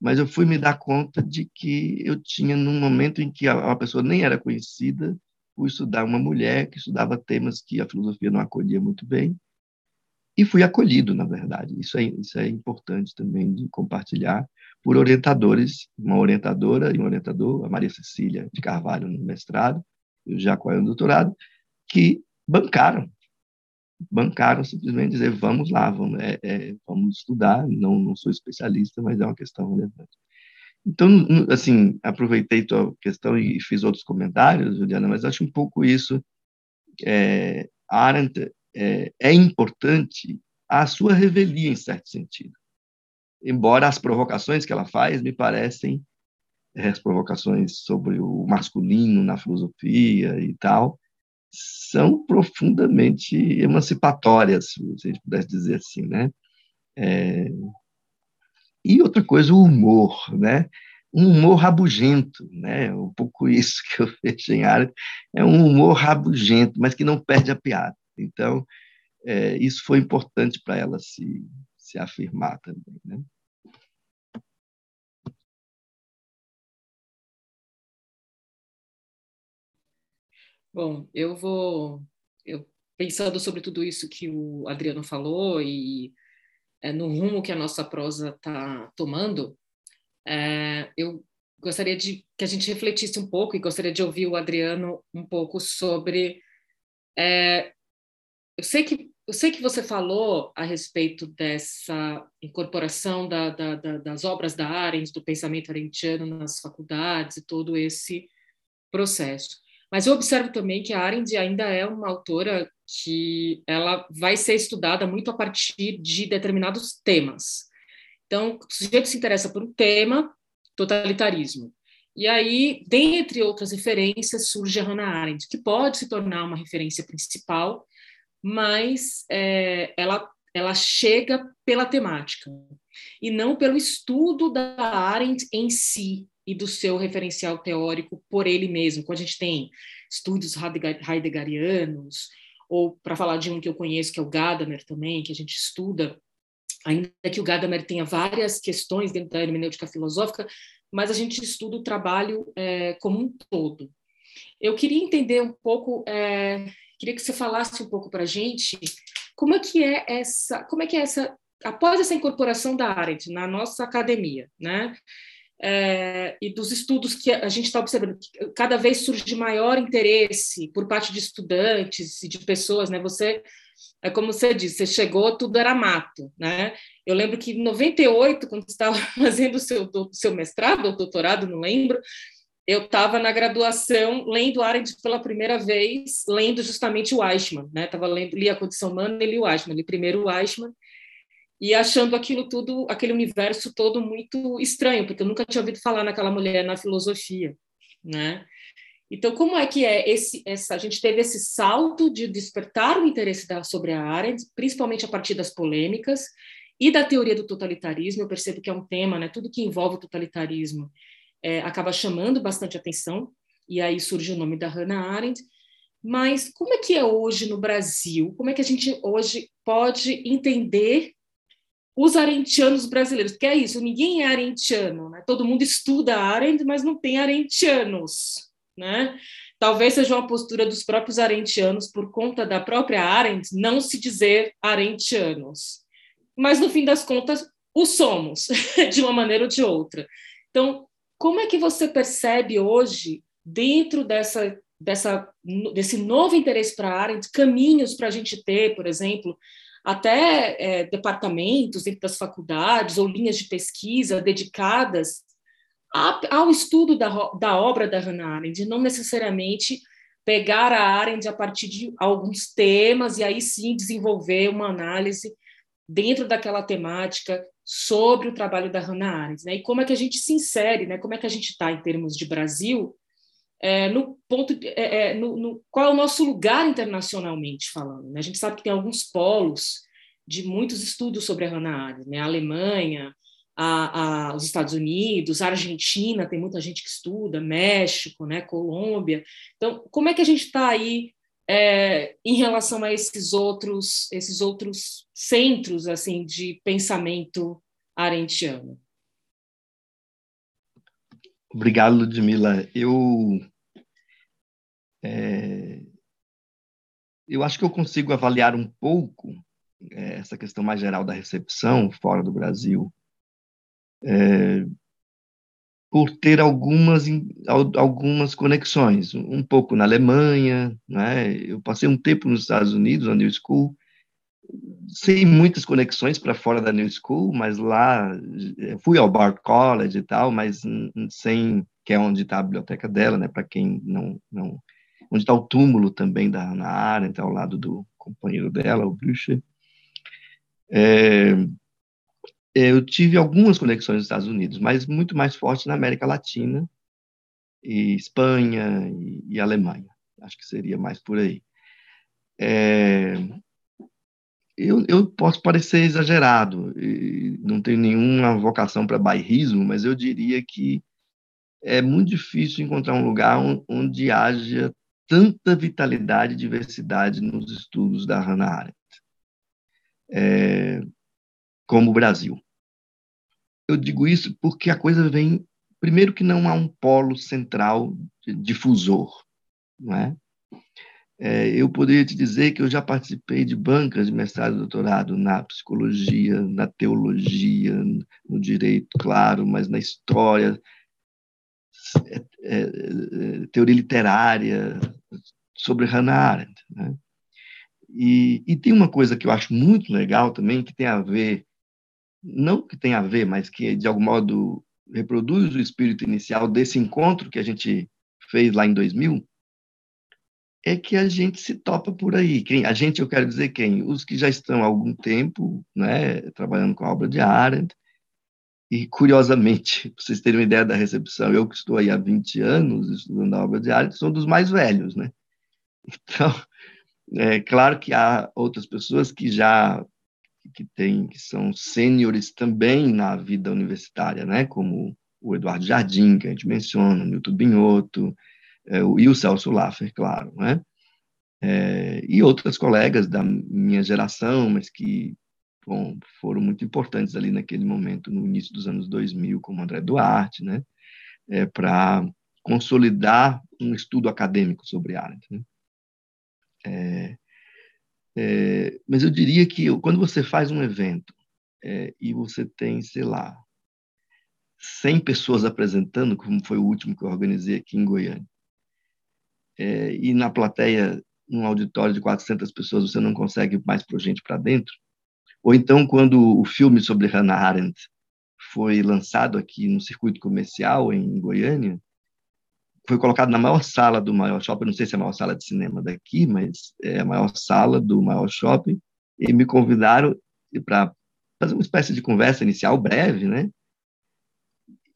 Mas eu fui me dar conta de que eu tinha, num momento em que a, a pessoa nem era conhecida, fui estudar uma mulher que estudava temas que a filosofia não acolhia muito bem, e fui acolhido, na verdade. Isso é, isso é importante também de compartilhar por orientadores, uma orientadora e um orientador, a Maria Cecília de Carvalho no mestrado, e o Jacó no doutorado, que bancaram, bancaram simplesmente dizer vamos lá, vamos, é, é, vamos estudar, não, não sou especialista, mas é uma questão relevante. Então, assim, aproveitei tua questão e fiz outros comentários, Juliana, mas acho um pouco isso. É, Arendt é, é importante a sua revelia, em certo sentido. Embora as provocações que ela faz me parecem é, as provocações sobre o masculino na filosofia e tal, são profundamente emancipatórias, se a gente pudesse dizer assim, né? É, e outra coisa, o humor, né? Um humor rabugento, né? Um pouco isso que eu vejo em área, é um humor rabugento, mas que não perde a piada. Então, é, isso foi importante para ela se, se afirmar também, né? Bom, eu vou eu, pensando sobre tudo isso que o Adriano falou e é, no rumo que a nossa prosa está tomando, é, eu gostaria de que a gente refletisse um pouco e gostaria de ouvir o Adriano um pouco sobre. É, eu sei que eu sei que você falou a respeito dessa incorporação da, da, da, das obras da Arendt, do pensamento arendtiano nas faculdades e todo esse processo. Mas eu observo também que a Arendt ainda é uma autora que ela vai ser estudada muito a partir de determinados temas. Então, o sujeito se interessa por um tema, totalitarismo. E aí, dentre outras referências, surge a Hannah Arendt, que pode se tornar uma referência principal, mas é, ela, ela chega pela temática, e não pelo estudo da Arendt em si e do seu referencial teórico por ele mesmo. Quando a gente tem estudos heideggerianos, ou para falar de um que eu conheço, que é o Gadamer também, que a gente estuda, ainda que o Gadamer tenha várias questões dentro da hermenêutica filosófica, mas a gente estuda o trabalho é, como um todo. Eu queria entender um pouco, é, queria que você falasse um pouco para a gente como é que é essa, como é que é essa, após essa incorporação da Arendt na nossa academia, né? é, e dos estudos que a gente está observando, cada vez surge maior interesse por parte de estudantes e de pessoas, né? Você, é como você disse, você chegou, tudo era mato, né? Eu lembro que em 98, quando você estava fazendo o seu, seu mestrado ou doutorado, não lembro, eu estava na graduação lendo Arendt pela primeira vez, lendo justamente o Eichmann, né? Tava lendo, li a Condição Humana e li o Eichmann, li primeiro o Eichmann, e achando aquilo tudo, aquele universo todo muito estranho, porque eu nunca tinha ouvido falar naquela mulher na filosofia, né? Então, como é que é esse, essa? A gente teve esse salto de despertar o interesse da, sobre a Arendt, principalmente a partir das polêmicas e da teoria do totalitarismo. Eu percebo que é um tema, né? Tudo que envolve o totalitarismo é, acaba chamando bastante atenção. E aí surge o nome da Hannah Arendt. Mas como é que é hoje no Brasil? Como é que a gente hoje pode entender os arentianos brasileiros, porque é isso, ninguém é arentiano, né? todo mundo estuda Arendt, mas não tem arentianos. Né? Talvez seja uma postura dos próprios arentianos, por conta da própria Arendt, não se dizer arentianos. Mas, no fim das contas, o somos, de uma maneira ou de outra. Então, como é que você percebe hoje, dentro dessa, dessa, desse novo interesse para a Arendt, caminhos para a gente ter, por exemplo, até é, departamentos dentro das faculdades ou linhas de pesquisa dedicadas a, ao estudo da, da obra da Hannah Arendt, não necessariamente pegar a Arendt a partir de alguns temas e aí sim desenvolver uma análise dentro daquela temática sobre o trabalho da Hannah Arendt, né? E como é que a gente se insere, né? Como é que a gente está em termos de Brasil, é, no ponto, é, é, no, no, qual é o nosso lugar internacionalmente falando? Né? A gente sabe que tem alguns polos de muitos estudos sobre a Hannah Arendt, né? A Alemanha, a, a, os Estados Unidos, a Argentina, tem muita gente que estuda, México, né? Colômbia. Então, como é que a gente está aí é, em relação a esses outros, esses outros centros assim de pensamento arendtiano? Obrigado, Ludmila. Eu é, eu acho que eu consigo avaliar um pouco é, essa questão mais geral da recepção fora do Brasil é, por ter algumas, algumas conexões, um pouco na Alemanha, né? eu passei um tempo nos Estados Unidos, na New School, sem muitas conexões para fora da New School, mas lá fui ao Bard College e tal, mas sem que é onde está a biblioteca dela, né? Para quem não não onde está o túmulo também da Hannah Arendt, ao lado do companheiro dela, o Blücher. É, é, eu tive algumas conexões nos Estados Unidos, mas muito mais forte na América Latina, e Espanha e, e Alemanha. Acho que seria mais por aí. É, eu, eu, posso parecer exagerado, não tenho nenhuma vocação para bairrismo, mas eu diria que é muito difícil encontrar um lugar onde haja tanta vitalidade e diversidade nos estudos da Hannah Arendt. É, como o Brasil. Eu digo isso porque a coisa vem, primeiro que não há um polo central difusor, não é? É, eu poderia te dizer que eu já participei de bancas de mestrado e doutorado na psicologia, na teologia, no direito, claro, mas na história, é, é, é teoria literária, sobre Hannah Arendt. Né? E, e, tem uma coisa que eu acho muito legal também, que tem a ver não que tenha a ver, mas que de algum modo reproduz o espírito inicial desse encontro que a gente fez lá em 2000, é que a gente se topa por aí. Quem, a gente, eu quero dizer quem? Os que já estão há algum tempo né, trabalhando com a obra de Arendt, e, curiosamente, para vocês terem uma ideia da recepção, eu que estou aí há 20 anos estudando a obra de Arendt, sou dos mais velhos, né? Então, é claro que há outras pessoas que já que tem que são sêniores também na vida universitária, né? Como o Eduardo Jardim, que a gente menciona, o Newton Binhoto, é, e o Celso Laffer, claro, né? É, e outras colegas da minha geração, mas que bom, foram muito importantes ali naquele momento, no início dos anos 2000, como André Duarte, né? É, para consolidar um estudo acadêmico sobre Arendt. Né? É, é, mas eu diria que quando você faz um evento é, e você tem, sei lá, 100 pessoas apresentando, como foi o último que eu organizei aqui em Goiânia, é, e na plateia, num auditório de 400 pessoas, você não consegue mais pôr gente para dentro, ou então quando o filme sobre Hannah Arendt foi lançado aqui no circuito comercial em Goiânia, foi colocado na maior sala do maior shopping, não sei se é a maior sala de cinema daqui, mas é a maior sala do maior shopping, e me convidaram para fazer uma espécie de conversa inicial breve, né?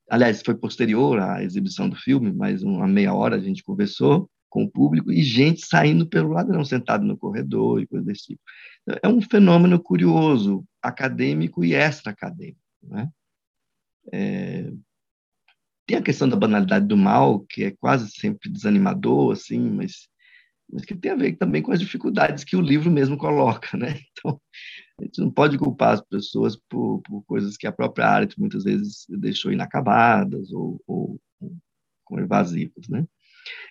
Aliás, foi posterior à exibição do filme, mais uma meia hora a gente conversou com o público e gente saindo pelo ladrão, sentado no corredor e coisa desse tipo. É um fenômeno curioso, acadêmico e extra-acadêmico, né? É, tem a questão da banalidade do mal, que é quase sempre desanimador, assim, mas, mas que tem a ver também com as dificuldades que o livro mesmo coloca, né? Então, a gente não pode culpar as pessoas por, por coisas que a própria arte muitas vezes deixou inacabadas ou, ou, ou evasivas, né?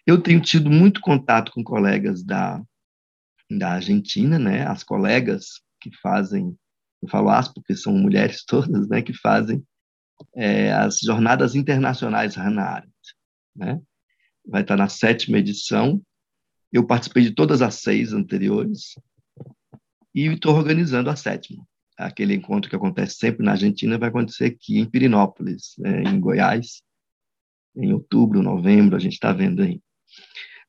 Eu tenho tido muito contato com colegas da, da Argentina, né? As colegas que fazem, eu falo as porque são mulheres todas, né? Que fazem é, as Jornadas Internacionais Hannah Arendt. Né? Vai estar na sétima edição. Eu participei de todas as seis anteriores e estou organizando a sétima. Aquele encontro que acontece sempre na Argentina vai acontecer aqui em Pirinópolis, né, em Goiás, em outubro, novembro, a gente está vendo aí.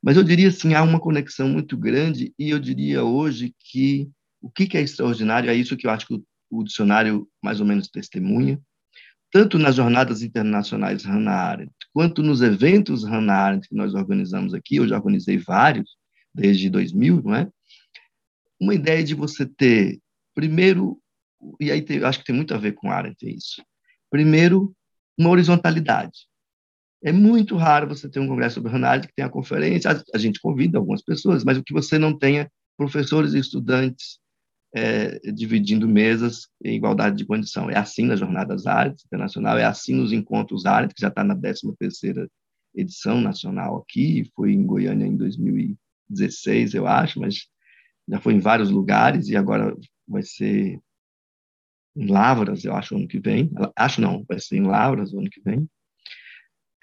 Mas eu diria assim, há uma conexão muito grande e eu diria hoje que o que é extraordinário é isso que eu acho que o, dicionário mais ou menos testemunha, tanto nas jornadas internacionais Hannah Arendt, quanto nos eventos Hannah Arendt que nós organizamos aqui, eu já organizei vários desde 2000, não é? Uma ideia de você ter, primeiro, e aí tem, acho que tem muito a ver com Arendt isso, primeiro, uma horizontalidade. É muito raro você ter um congresso sobre Hannah Arendt que tenha conferência, a gente convida algumas pessoas, mas o que você não tenha professores e estudantes é, dividindo mesas em igualdade de condição. É assim nas Jornadas Áreas Internacional, é assim nos Encontros Áreas, que já está na 13ª edição nacional aqui, foi em Goiânia em 2016, eu acho, mas já foi em vários lugares e agora vai ser em Lavras, eu acho, ano que vem. Acho não, vai ser em Lavras ano que vem.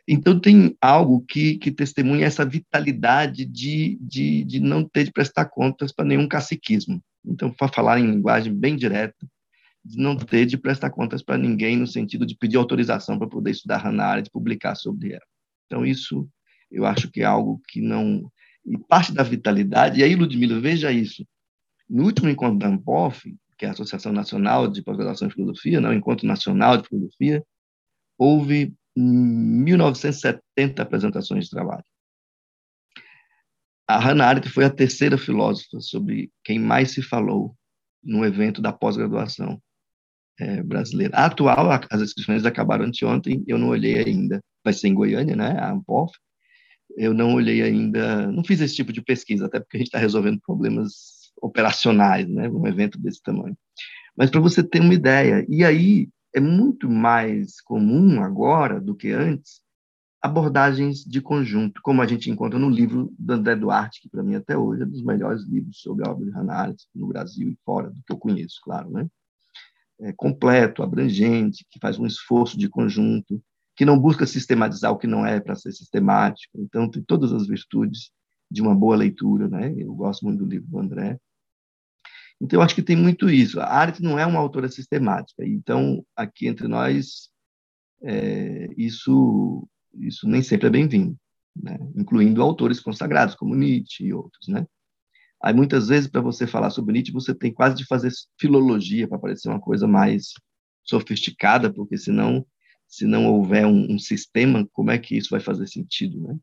Então, tem algo que, que testemunha essa vitalidade de, de, de não ter de prestar contas para nenhum caciquismo. Então, para falar em linguagem bem direta, de não ter de prestar contas para ninguém no sentido de pedir autorização para poder estudar na área, de publicar sobre ela. Então, isso eu acho que é algo que não. E parte da vitalidade, e aí, Ludmila, veja isso. No último encontro da ANPOF, que é a Associação Nacional de Pós-Graduação em Filosofia, não, né, Encontro Nacional de Filosofia, houve 1970 apresentações de trabalho. A Hannah Arendt foi a terceira filósofa sobre quem mais se falou no evento da pós-graduação é, brasileira. A atual, as inscrições acabaram anteontem, eu não olhei ainda. Vai ser em Goiânia, né? A Ampof. Eu não olhei ainda, não fiz esse tipo de pesquisa, até porque a gente está resolvendo problemas operacionais, né? Um evento desse tamanho. Mas para você ter uma ideia, e aí é muito mais comum agora do que antes abordagens de conjunto, como a gente encontra no livro do André Duarte, que para mim até hoje é um dos melhores livros sobre a obra de Hannah Arendt no Brasil e fora do que eu conheço, claro, né? É completo, abrangente, que faz um esforço de conjunto, que não busca sistematizar o que não é para ser sistemático. Então tem todas as virtudes de uma boa leitura, né? Eu gosto muito do livro do André. Então, eu acho que tem muito isso. A arte não é uma autora sistemática. Então, aqui entre nós, é, isso, isso nem sempre é bem-vindo, né? incluindo autores consagrados, como Nietzsche e outros. Né? Aí, muitas vezes, para você falar sobre Nietzsche, você tem quase de fazer filologia para parecer uma coisa mais sofisticada, porque senão, se não houver um, um sistema, como é que isso vai fazer sentido? Né?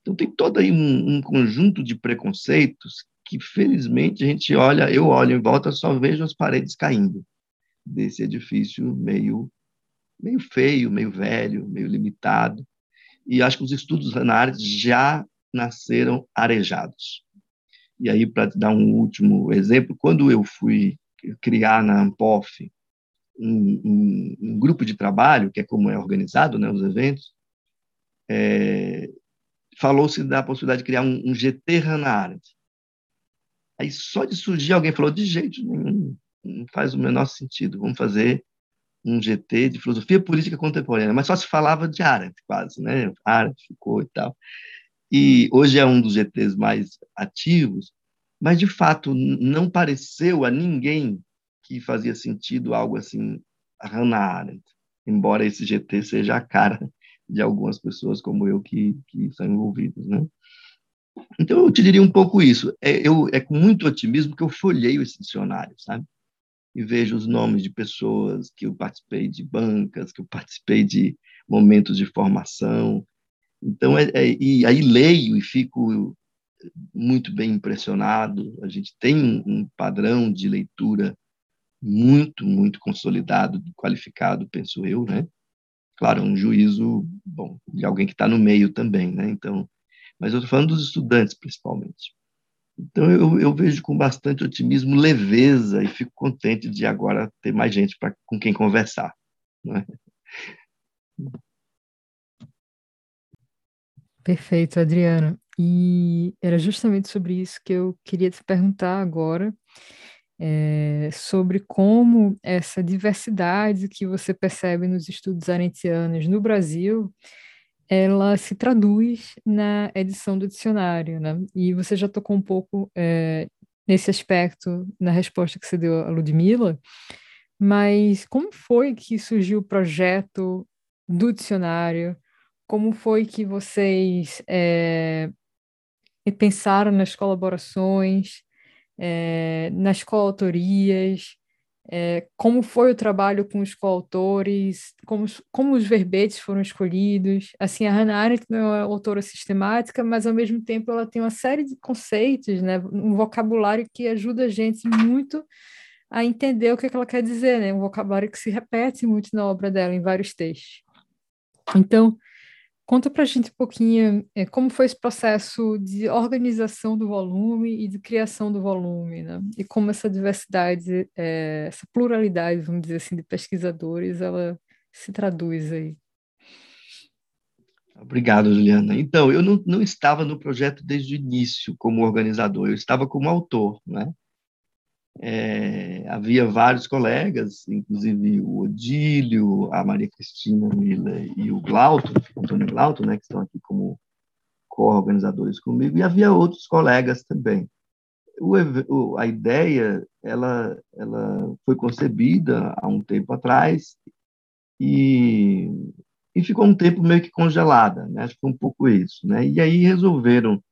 Então, tem todo aí um, um conjunto de preconceitos que felizmente a gente olha, eu olho em volta, só vejo as paredes caindo desse edifício meio meio feio, meio velho, meio limitado. E acho que os estudos na já nasceram arejados. E aí, para dar um último exemplo, quando eu fui criar na Ampof um, um, um, grupo de trabalho, que é como é organizado né, os eventos, é, falou-se da possibilidade de criar um, um GT Hannah Arendt, Aí só de surgir alguém falou, de jeito nenhum, não faz o menor sentido, vamos fazer um GT de filosofia política contemporânea, mas só se falava de Arendt, quase, né? Arendt, ficou e tal. E hoje é um dos GTs mais ativos, mas de fato não pareceu a ninguém que fazia sentido algo assim, a Hannah Arendt, embora esse GT seja a cara de algumas pessoas como eu que, que são envolvidas, né? Então, eu te diria um pouco isso. É, eu, é com muito otimismo que eu folheio esse dicionário, sabe? E vejo os nomes de pessoas que eu participei de bancas, que eu participei de momentos de formação. Então, é, é, e aí leio e fico muito bem impressionado. A gente tem um, padrão de leitura muito, muito consolidado, qualificado, penso eu, né? Claro, um juízo, bom, de alguém que está no meio também, né? Então, mas eu estou falando dos estudantes, principalmente. Então, eu, eu, vejo com bastante otimismo, leveza, e fico contente de agora ter mais gente pra, com quem conversar. Né? Perfeito, Adriana. E era justamente sobre isso que eu queria te perguntar agora, é, sobre como essa diversidade que você percebe nos estudos arentianos no Brasil ela se traduz na edição do dicionário, né? E você já tocou um pouco é, nesse aspecto na resposta que você deu a Ludmilla, mas como foi que surgiu o projeto do dicionário? Como foi que vocês é, pensaram nas colaborações, é, nas coautorias, é, como foi o trabalho com os coautores, como, como os verbetes foram escolhidos. Assim, a Hannah Arendt não é autora sistemática, mas ao mesmo tempo ela tem uma série de conceitos, né, um vocabulário que ajuda a gente muito a entender o que, é que ela quer dizer, né, um vocabulário que se repete muito na obra dela, em vários textos. Então, Conta para a gente um pouquinho é, como foi esse processo de organização do volume e de criação do volume, né? E como essa diversidade, é, essa pluralidade, vamos dizer assim, de pesquisadores, ela se traduz aí. Obrigado, Juliana. Então, eu não, não estava no projeto desde o início como organizador, eu estava como autor, né? É, havia vários colegas, inclusive o Odílio, a Maria Cristina Mila e o Glauto, Antônio Glauto, né, que estão aqui como co-organizadores comigo, e havia outros colegas também. O, a ideia ela, ela foi concebida há um tempo atrás e, e ficou um tempo meio que congelada, né? acho que foi um pouco isso. Né? E aí resolveram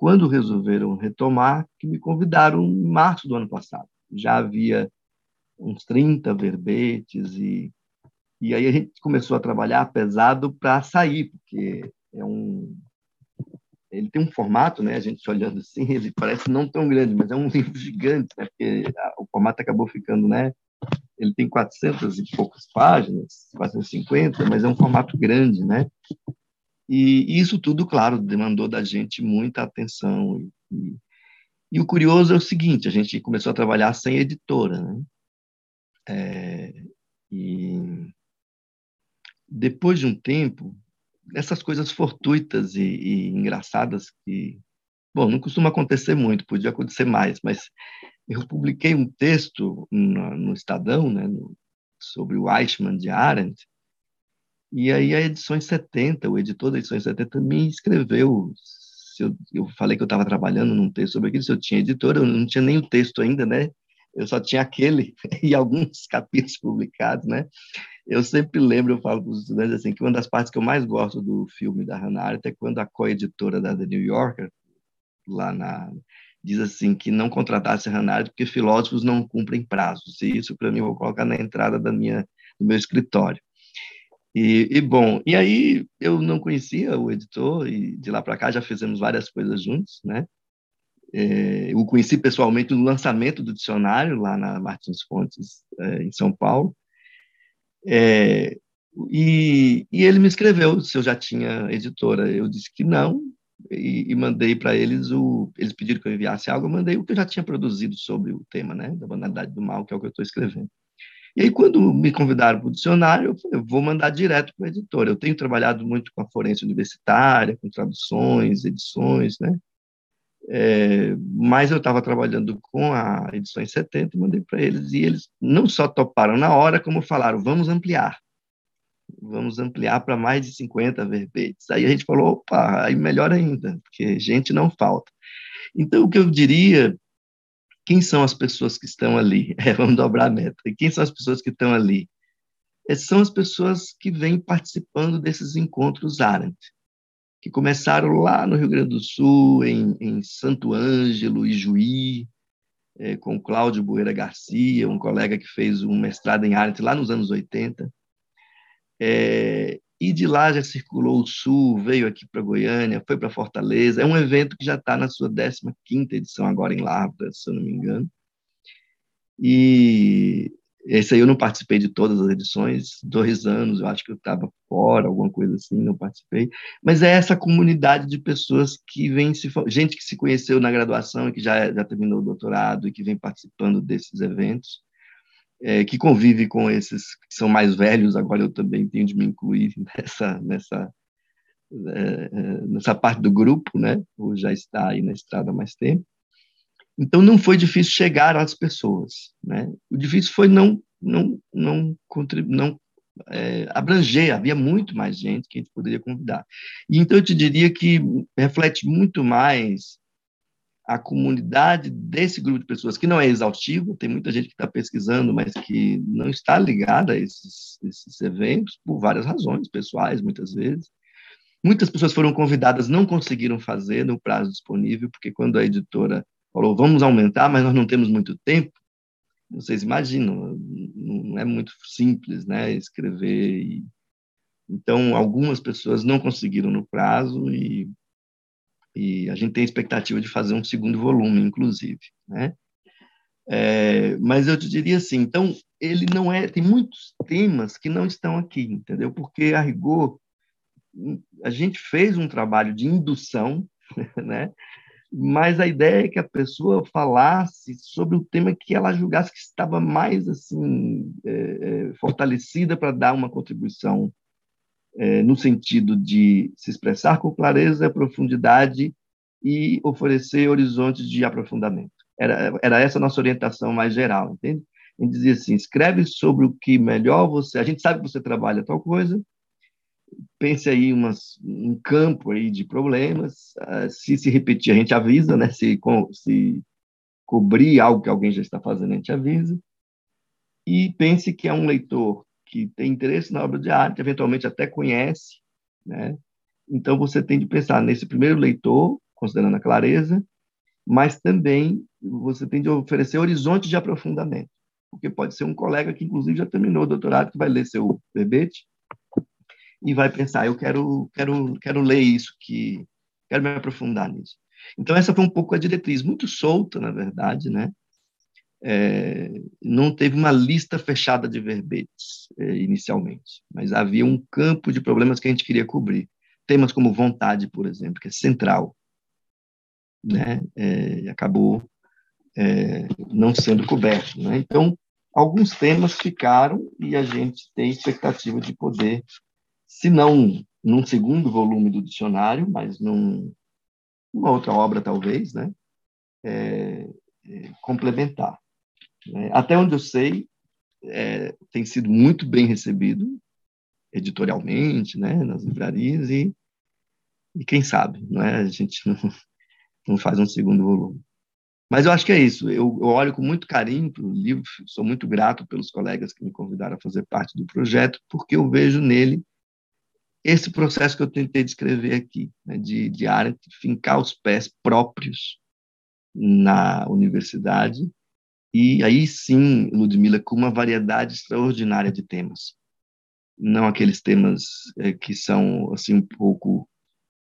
quando resolveram retomar, que me convidaram em março do ano passado. Já havia uns 30 verbetes e e aí a gente começou a trabalhar pesado para sair, porque é um ele tem um formato, né? A gente olhando assim, ele parece não tão grande, mas é um livro gigante, né? Porque o formato acabou ficando, né? Ele tem 400 e poucas páginas, 450, mas é um formato grande, né? E isso tudo, claro, demandou da gente muita atenção. E, e o curioso é o seguinte: a gente começou a trabalhar sem editora, né? É, e depois de um tempo, essas coisas fortuitas e, e, engraçadas que, bom, não costuma acontecer muito, podia acontecer mais, mas eu publiquei um texto no, no Estadão, né, no, sobre o Eichmann de Arendt, e aí a edição 70, o editor da edição 70 me escreveu, eu, eu falei que eu estava trabalhando num texto sobre aquilo, se eu tinha editora, eu não tinha nem o texto ainda, né? Eu só tinha aquele e alguns capítulos publicados, né? Eu sempre lembro, eu falo para os estudantes assim, que uma das partes que eu mais gosto do filme da Hannah Arendt é quando a co-editora da The New Yorker, lá na diz assim que não contratasse Hannah Arendt porque filósofos não cumprem prazos. E isso para mim eu vou colocar na entrada da minha do meu escritório. E, e, bom, e aí eu não conhecia o editor e de lá para cá já fizemos várias coisas juntos, né? É, o conheci pessoalmente no lançamento do dicionário lá na Martins Fontes, é, em São Paulo. É, e, e, ele me escreveu se eu já tinha editora. Eu disse que não e, e mandei para eles o. Eles pediram que eu enviasse algo, eu mandei o que eu já tinha produzido sobre o tema, né, da banalidade do mal, que é o que eu estou escrevendo. E aí, quando me convidaram para o dicionário, eu falei, eu vou mandar direto para a editora. Eu tenho trabalhado muito com a forense universitária, com traduções, edições, né? É, mas eu estava trabalhando com a edição em 70 e mandei para eles, e eles não só toparam na hora, como falaram, vamos ampliar. Vamos ampliar para mais de 50 verbetes. Aí a gente falou, opa, aí melhor ainda, porque gente não falta. Então, o que eu diria quem são as pessoas que estão ali? É, vamos dobrar a meta. E quem são as pessoas que estão ali? Essas são as pessoas que vêm participando desses encontros Arendt, que começaram lá no Rio Grande do Sul, em, em Santo Ângelo e Juí, é, com Cláudio Bueira Garcia, um colega que fez um mestrado em Arendt lá nos anos 80. É, e de lá já circulou o Sul, veio aqui para Goiânia, foi para Fortaleza. É um evento que já está na sua 15ª edição agora em Lavra, se eu não me engano. E esse aí eu não participei de todas as edições, dois anos, eu acho que eu estava fora, alguma coisa assim, não participei. Mas é essa comunidade de pessoas que vem se gente que se conheceu na graduação e que já já terminou o doutorado e que vem participando desses eventos é, que convive com esses que são mais velhos, agora eu também tenho de me incluir nessa, nessa, é, é, nessa parte do grupo, né? Ou já está aí na estrada há mais tempo. Então não foi difícil chegar às pessoas, né? O difícil foi não não não não é, abranger, havia muito mais gente que a gente poderia convidar. E então eu te diria que reflete muito mais a comunidade desse grupo de pessoas, que não é exaustivo, tem muita gente que está pesquisando, mas que não está ligada a esses, esses eventos, por várias razões pessoais, muitas vezes. Muitas pessoas foram convidadas, não conseguiram fazer no prazo disponível, porque quando a editora falou, vamos aumentar, mas nós não temos muito tempo, vocês imaginam, não é muito simples, né, escrever. E... Então, algumas pessoas não conseguiram no prazo e, e a gente tem a expectativa de fazer um segundo volume, inclusive, né? É, mas eu te diria assim, então ele não é, tem muitos temas que não estão aqui, entendeu? Porque a rigor a gente fez um trabalho de indução, né? Mas a ideia é que a pessoa falasse sobre o tema que ela julgasse que estava mais assim é, é, fortalecida para dar uma contribuição é, no sentido de se expressar com clareza, profundidade e oferecer horizontes de aprofundamento. Era, era essa a nossa orientação mais geral, entende? Gente dizia assim, escreve sobre o que melhor você... A gente sabe que você trabalha tal coisa, pense aí umas, um campo aí de problemas, uh, se se repetir, a gente avisa, né? Se, se cobrir algo que alguém já está fazendo, a gente avisa. E pense que é um leitor que tem interesse na obra de arte, eventualmente até conhece, né? Então você tem de pensar nesse primeiro leitor, considerando a clareza, mas também você tem de oferecer horizonte de aprofundamento, porque pode ser um colega que inclusive já terminou o doutorado que vai ler seu verbete e vai pensar, eu quero quero quero ler isso que quero me aprofundar nisso. Então essa foi um pouco a diretriz, muito solta na verdade, né? É, não teve uma lista fechada de verbetes é, inicialmente, mas havia um campo de problemas que a gente queria cobrir. Temas como vontade, por exemplo, que é central né, é, acabou é, não sendo coberto. Né? Então, alguns temas ficaram e a gente tem expectativa de poder, se não num segundo volume do dicionário, mas num, outra obra talvez, né, é, é complementar. Né? Até onde eu sei, é, tem sido muito bem recebido editorialmente, né, nas livrarias e, e quem sabe, não é? A gente não, não faz um segundo volume. Mas eu acho que é isso. Eu, eu olho com muito carinho para o livro, sou muito grato pelos colegas que me convidaram a fazer parte do projeto, porque eu vejo nele esse processo que eu tentei descrever aqui, né, de, de Arendt fincar os pés próprios na universidade, e aí sim, Ludmilla, com uma variedade extraordinária de temas. Não aqueles temas é, que são assim um pouco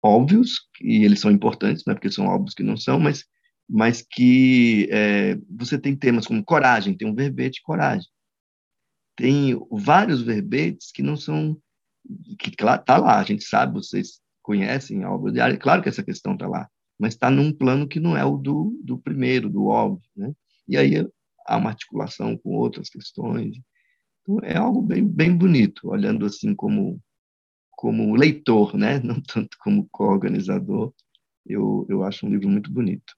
óbvios, e eles são importantes, não é porque são óbvios que não são, mas, mas que é, você tem temas como coragem, tem um verbete coragem. Tem vários verbetes que não são. que está lá, a gente sabe, vocês conhecem a obra de claro que essa questão está lá, mas está num plano que não é o do, do primeiro, do óbvio. Né? E aí há uma articulação com outras questões. Então, é algo bem, bem bonito, olhando assim como como leitor, né? não tanto como co-organizador, eu, eu acho um livro muito bonito.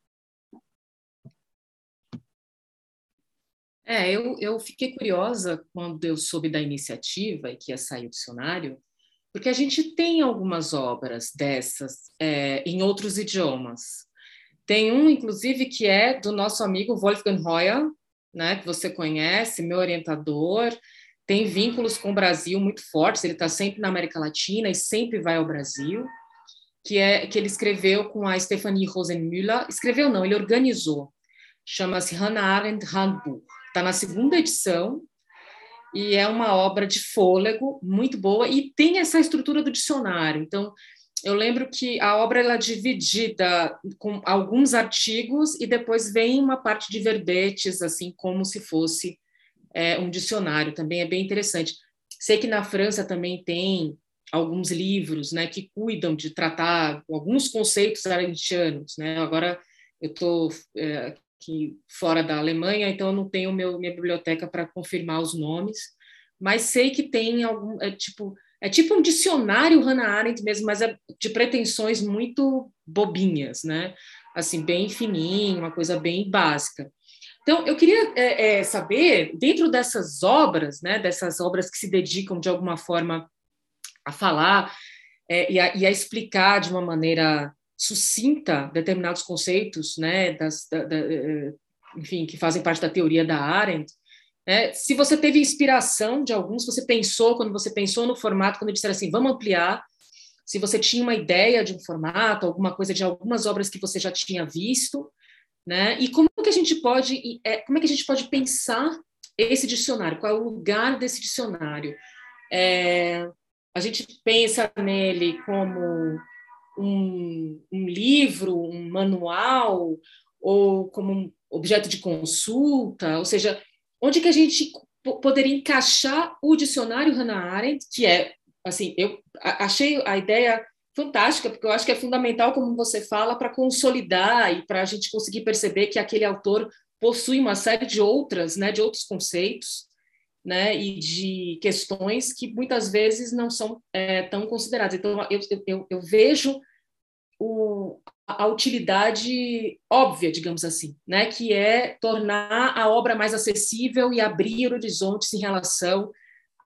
É, eu, eu fiquei curiosa quando eu soube da iniciativa e que ia sair o dicionário, porque a gente tem algumas obras dessas é, em outros idiomas. Tem um, inclusive, que é do nosso amigo Wolfgang Hoyer, né, que você conhece, meu orientador, tem vínculos com o Brasil muito fortes, ele está sempre na América Latina e sempre vai ao Brasil, que é que ele escreveu com a Stephanie Rosenmüller, escreveu não, ele organizou, chama-se Hannah Arendt Handbuch, está na segunda edição, e é uma obra de fôlego muito boa, e tem essa estrutura do dicionário, então eu lembro que a obra ela é dividida com alguns artigos e depois vem uma parte de verbetes, assim como se fosse é, um dicionário, também é bem interessante. Sei que na França também tem alguns livros né, que cuidam de tratar alguns conceitos arendtianos. Né? Agora eu estou é, aqui fora da Alemanha, então eu não tenho meu, minha biblioteca para confirmar os nomes, mas sei que tem algum. É tipo, é tipo um dicionário Hannah Arendt mesmo, mas é de pretensões muito bobinhas, né? Assim, bem fininho, uma coisa bem básica. Então, eu queria é, é, saber, dentro dessas obras, né, dessas obras que se dedicam de alguma forma a falar é, e, a, e, a, explicar de uma maneira sucinta determinados conceitos, né, das, da, da, é, enfim, que fazem parte da teoria da Arendt, né, se você teve inspiração de alguns, você pensou, quando você pensou no formato, quando disseram assim, vamos ampliar, se você tinha uma ideia de um formato, alguma coisa de algumas obras que você já tinha visto, né? E como que a gente pode, é, como é que a gente pode pensar esse dicionário? Qual é o lugar desse dicionário? É, a gente pensa nele como um, um, livro, um manual, ou como um objeto de consulta, ou seja, onde que a gente poderia encaixar o dicionário Hannah Arendt, que é, assim, eu achei a ideia fantástica, porque eu acho que é fundamental, como você fala, para consolidar e para a gente conseguir perceber que aquele autor possui uma série de outras, né, de outros conceitos, né, e de questões que muitas vezes não são é, tão consideradas. Então, eu, eu, eu vejo o, a utilidade óbvia, digamos assim, né, que é tornar a obra mais acessível e abrir horizontes em relação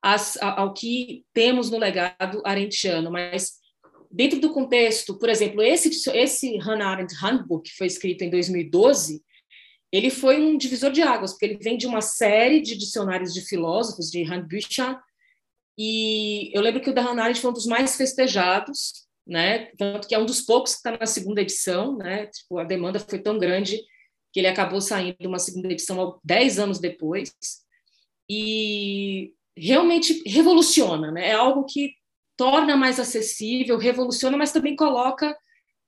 às, ao que temos no legado arendtiano, mas dentro do contexto, por exemplo, esse, esse Hannah Arendt Handbook, que foi escrito em 2012, ele foi um divisor de águas, porque ele vem de uma série de dicionários de filósofos, de Handbücher, e eu lembro que o da Hannah Arendt foi um dos mais festejados, né? Tanto que é um dos poucos que está na segunda edição, né? Tipo, a demanda foi tão grande que ele acabou saindo uma segunda edição dez anos depois. E realmente revoluciona, né? É algo que torna mais acessível, revoluciona, mas também coloca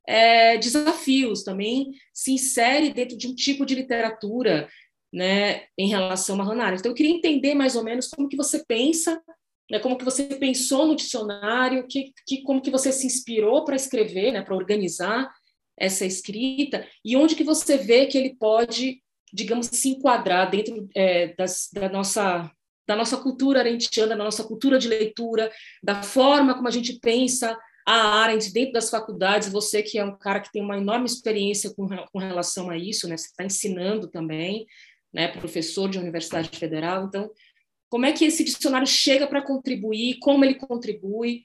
é, desafios, também se insere dentro de um tipo de literatura, né, em relação a Hannah Arendt. Então, eu queria entender mais ou menos como que você pensa, né, como que você pensou no dicionário, que, que como que você se inspirou para escrever, né, para organizar essa escrita, e onde que você vê que ele pode, digamos, se enquadrar dentro é, das, da nossa da nossa cultura arendtiana, da nossa cultura de leitura, da forma como a gente pensa a Arendt dentro das faculdades, você que é um cara que tem uma enorme experiência com, com relação a isso, né? Você está ensinando também, né? Professor de Universidade Federal, então como é que esse dicionário chega para contribuir, como ele contribui,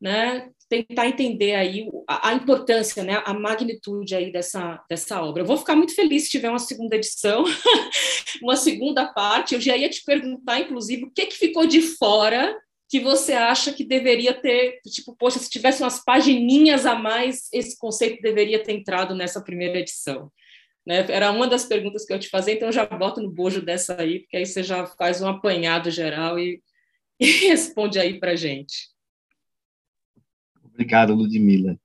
né? Tentar entender aí a, a, importância, né? A magnitude aí dessa, dessa obra. Eu vou ficar muito feliz se tiver uma segunda edição, uma segunda parte. Eu já ia te perguntar, inclusive, o que, que ficou de fora que você acha que deveria ter, tipo, poxa, se tivesse umas pagininhas a mais, esse conceito deveria ter entrado nessa primeira edição. Né? Era uma das perguntas que eu te fazia, então eu já boto no bojo dessa aí, porque aí você já faz um apanhado geral e, e responde aí para gente. Obrigado, Ludmila.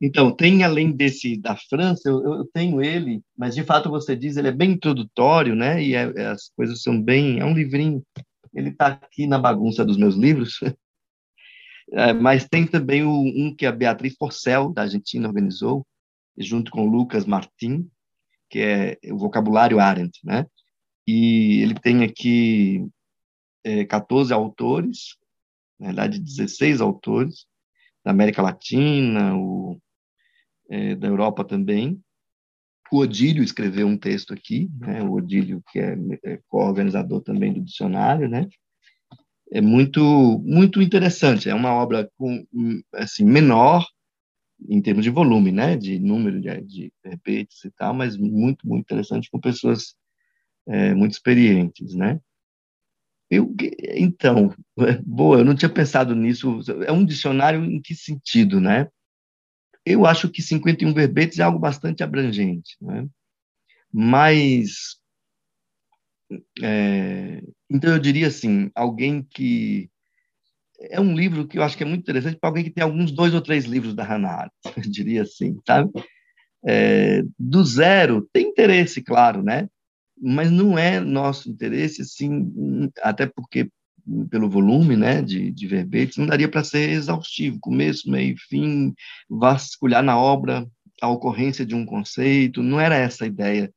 Então, tem além desse da França, eu, eu, tenho ele, mas de fato você diz, ele é bem introdutório, né? E é, é as coisas são bem. É um livrinho, ele está aqui na bagunça dos meus livros. É, mas tem também o, um que a Beatriz Porcel, da Argentina, organizou, junto com Lucas Martin, que é o vocabulário Arendt, né? E ele tem aqui é, 14 autores, na verdade 16 autores, da América Latina, o, é, da Europa também. O Odílio escreveu um texto aqui, né? o Odílio, que é, é co-organizador também do dicionário, né? É muito, muito interessante, é uma obra com, assim, menor, em termos de volume, né, de número de, de repetes e tal, mas muito, muito interessante com pessoas é, muito experientes, né. Eu, então, boa, eu não tinha pensado nisso. É um dicionário em que sentido, né? Eu acho que 51 verbetes é algo bastante abrangente, né? Mas, é, então eu diria assim, alguém que é um livro que eu acho que é muito interessante para alguém que tem alguns dois ou três livros da Hannah Arendt, eu diria assim, sabe? É, do zero, tem interesse, claro, né? Mas não é nosso interesse, assim, até porque pelo volume, né, de, de verbetes, não daria para ser exaustivo, começo, meio, fim, vasculhar na obra a ocorrência de um conceito, não era essa a ideia,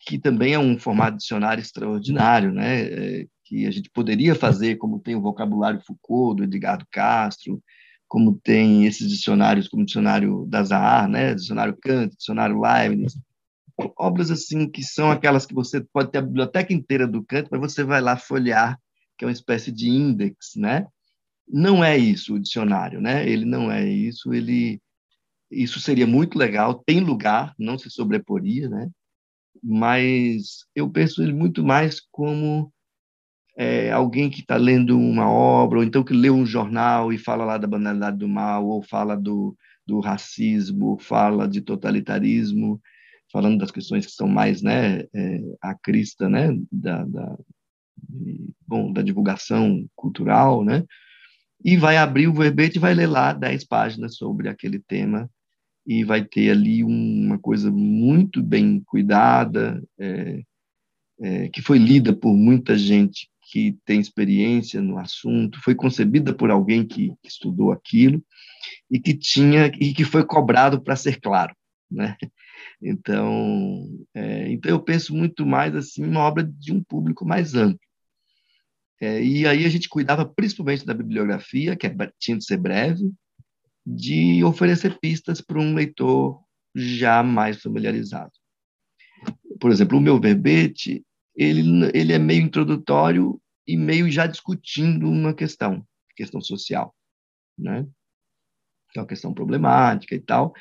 que também é um formato dicionário extraordinário, né, é, que a gente poderia fazer, como tem o vocabulário Foucault, do Edgardo Castro, como tem esses dicionários, como o dicionário da Zahar, né, dicionário Kant, dicionário Leibniz, obras assim que são aquelas que você pode ter a biblioteca inteira do Kant, mas você vai lá folhear, que é uma espécie de índex, né? Não é isso o dicionário, né? Ele não é isso, ele isso seria muito legal, tem lugar, não se sobreporia, né? Mas eu penso ele muito mais como é, alguém que está lendo uma obra, ou então que lê um jornal e fala lá da banalidade do mal, ou fala do, do racismo, fala de totalitarismo, falando das questões que são mais né, é, a crista né, da, da, de, bom, da divulgação cultural, né, e vai abrir o verbete e vai ler lá dez páginas sobre aquele tema e vai ter ali uma coisa muito bem cuidada, é, é, que foi lida por muita gente que tem experiência no assunto, foi concebida por alguém que, que estudou aquilo e que tinha e que foi cobrado para ser claro, né? Então, é, então eu penso muito mais assim uma obra de um público mais amplo. É, e aí a gente cuidava principalmente da bibliografia, que é, tinha de ser breve, de oferecer pistas para um leitor já mais familiarizado. Por exemplo, o meu verbete, ele, ele é meio introdutório e meio já discutindo uma questão, questão social, né? Que é uma questão problemática e tal,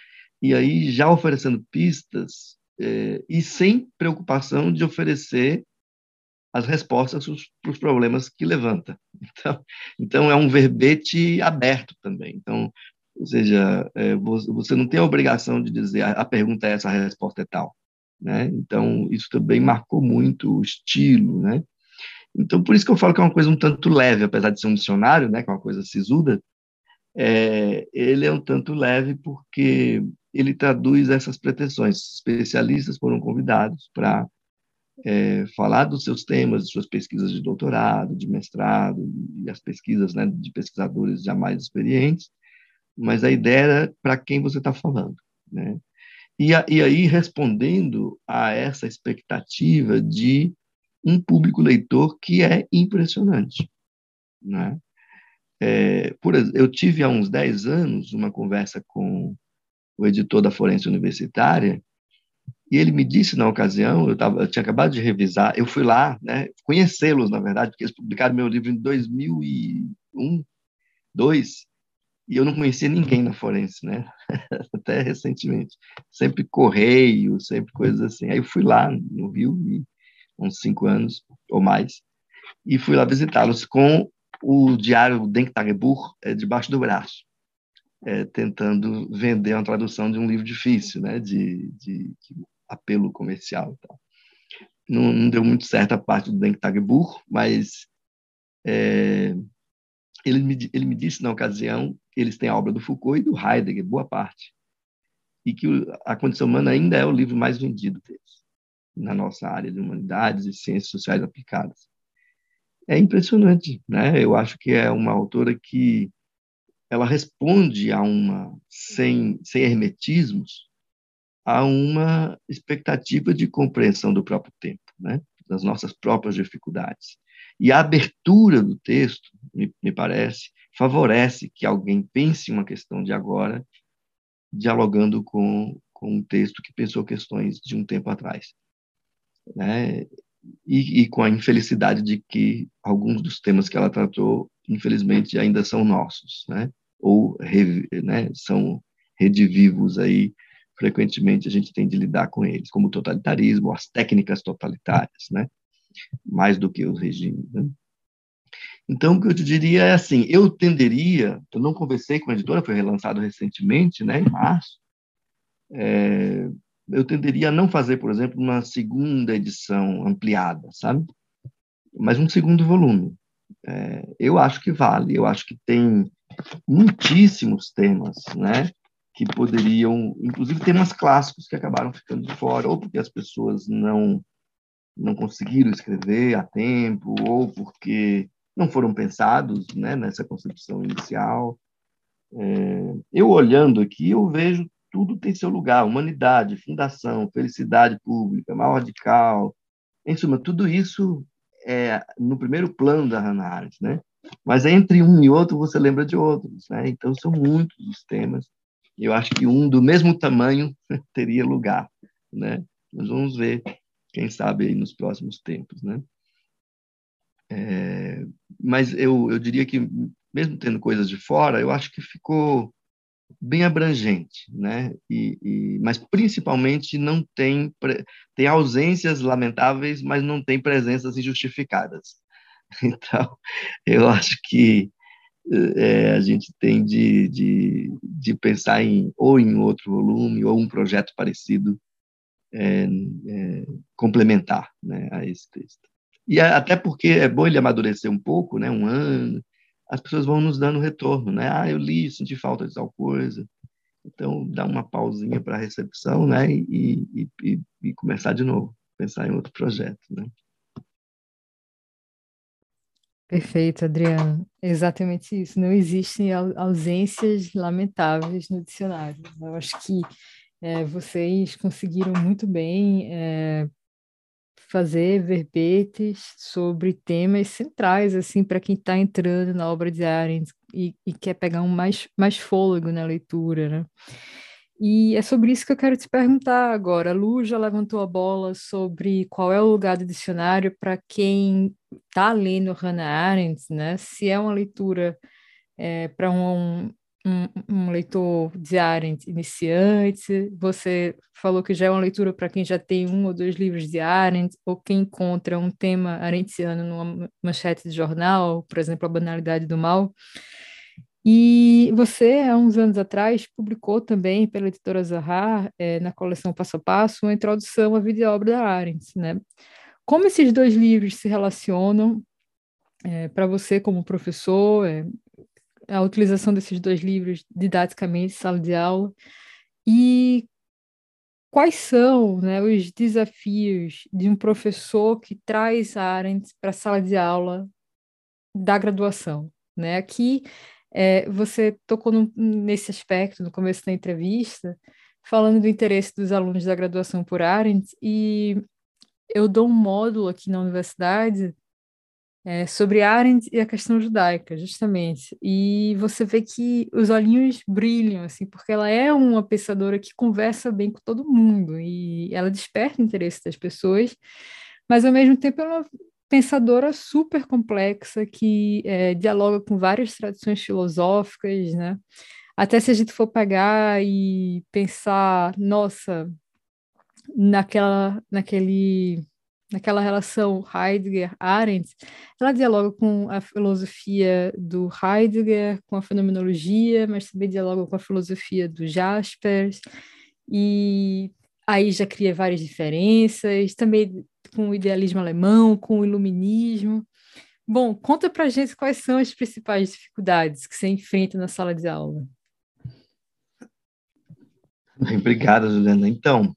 e aí já oferecendo pistas é, e sem preocupação de oferecer as respostas para os problemas que levanta. Então, então é um verbete aberto também. Então, ou seja, é, você não tem a obrigação de dizer a pergunta é essa, a resposta é tal. Né? Então, isso também marcou muito o estilo, né? Então, por isso que eu falo que é uma coisa um tanto leve, apesar de ser um dicionário, né, que é uma coisa sisuda, é, ele é um tanto leve porque ele traduz essas pretensões. Especialistas foram convidados para é, falar dos seus temas, de suas pesquisas de doutorado, de mestrado, e as pesquisas né, de pesquisadores já mais experientes, mas a ideia era para quem você está falando. Né? E, a, e aí, respondendo a essa expectativa de um público leitor que é impressionante. Né? É, por, eu tive há uns 10 anos uma conversa com o editor da Forense Universitária, e ele me disse na ocasião, eu, tava, eu tinha acabado de revisar, eu fui lá, né, conhecê-los, na verdade, porque eles publicaram meu livro em 2001, 2002, e eu não conhecia ninguém na forense, né? Até recentemente. Sempre correio, sempre coisas assim. Aí eu fui lá no Rio, uns cinco anos ou mais, e fui lá visitá-los com o diário Denktagebuch é, debaixo do braço, é, tentando vender uma tradução de um livro difícil, né? De, de, de apelo comercial e tal. Não, não, deu muito certo a parte do Denktagebuch, mas é, ele me, ele me disse na ocasião eles têm a obra do Foucault e do Heidegger, boa parte, e que a condição humana ainda é o livro mais vendido deles, na nossa área de humanidades e ciências sociais aplicadas. É impressionante, né? Eu acho que é uma autora que ela responde a uma sem sem hermetismos a uma expectativa de compreensão do próprio tempo, né? Das nossas próprias dificuldades. E a abertura do texto, me, me parece, favorece que alguém pense uma questão de agora, dialogando com, com um texto que pensou questões de um tempo atrás. Né? E, e, com a infelicidade de que alguns dos temas que ela tratou, infelizmente, ainda são nossos, né? ou né, são redivivos aí, frequentemente a gente tem de lidar com eles, como o totalitarismo, as técnicas totalitárias, né? mais do que os regimes. Né? Então, o que eu te diria é assim, eu tenderia, eu não conversei com a editora, foi relançado recentemente, né, em março, é, eu tenderia a não fazer, por exemplo, uma segunda edição ampliada, sabe? Mas um segundo volume. É, eu acho que vale, eu acho que tem muitíssimos temas, né? Que poderiam, inclusive temas clássicos que acabaram ficando de fora, ou porque as pessoas não não conseguiram escrever a tempo, ou porque não foram pensados né, nessa concepção inicial. É, eu olhando aqui, eu vejo tudo tem seu lugar, humanidade, fundação, felicidade pública, mal radical, em suma, tudo isso é no primeiro plano da Hannah Arendt, né? Mas entre um e outro você lembra de outros, né? Então são muitos os temas. Eu acho que um do mesmo tamanho teria lugar, né? Nós vamos ver quem sabe aí nos próximos tempos, né? É, mas eu, eu diria que, mesmo tendo coisas de fora, eu acho que ficou bem abrangente, né? E, e, mas principalmente não tem tem ausências lamentáveis, mas não tem presenças injustificadas. Então, eu acho que é, a gente tem de, de, de, pensar em ou em outro volume ou um projeto parecido é, é, complementar né, a esse texto. E até porque é bom ele amadurecer um pouco, né, um ano, as pessoas vão nos dando retorno, né? Ah, eu li, senti falta de tal coisa. Então, dá uma pausinha para a recepção, né? E, e, e, e, começar de novo, pensar em outro projeto, né? Perfeito, Adriano. Exatamente isso. Não existem ausências lamentáveis no dicionário. Eu acho que é, vocês conseguiram muito bem é, fazer verbetes sobre temas centrais assim para quem está entrando na obra de Arendt e, e, quer pegar um mais, mais fôlego na leitura, né? E é sobre isso que eu quero te perguntar agora. A Lu já levantou a bola sobre qual é o lugar do dicionário para quem está lendo Hannah Arendt, né? Se é uma leitura é, para um, um, um, leitor de Arendt iniciante, você falou que já é uma leitura para quem já tem um ou dois livros de Arendt, ou quem encontra um tema arendtiano numa manchete de jornal, por exemplo, A Banalidade do Mal. E você, há uns anos atrás, publicou também pela editora Zahar, é, na coleção Passo a Passo, uma introdução à vida e obra da Arendt. Né? Como esses dois livros se relacionam é, para você como professor, é, a utilização desses dois livros didaticamente, sala de aula, e quais são né, os desafios de um professor que traz a Arendt para a sala de aula da graduação. Né? Aqui é, você tocou no, nesse aspecto no começo da entrevista, falando do interesse dos alunos da graduação por Arendt, e eu dou um módulo aqui na universidade é, sobre Arendt e a questão judaica, justamente. E você vê que os olhinhos brilham, assim, porque ela é uma pensadora que conversa bem com todo mundo e ela desperta o interesse das pessoas, mas ao mesmo tempo ela pensadora super complexa que é, dialoga com várias tradições filosóficas, né? Até se a gente for pegar e pensar, nossa, naquela, naquele, naquela relação Heidegger-Arendt, ela dialoga com a filosofia do Heidegger, com a fenomenologia, mas também dialoga com a filosofia do Jaspers, e aí já cria várias diferenças, também com o idealismo alemão, com o iluminismo. Bom, conta para gente quais são as principais dificuldades que você enfrenta na sala de aula. Obrigado, Juliana. Então,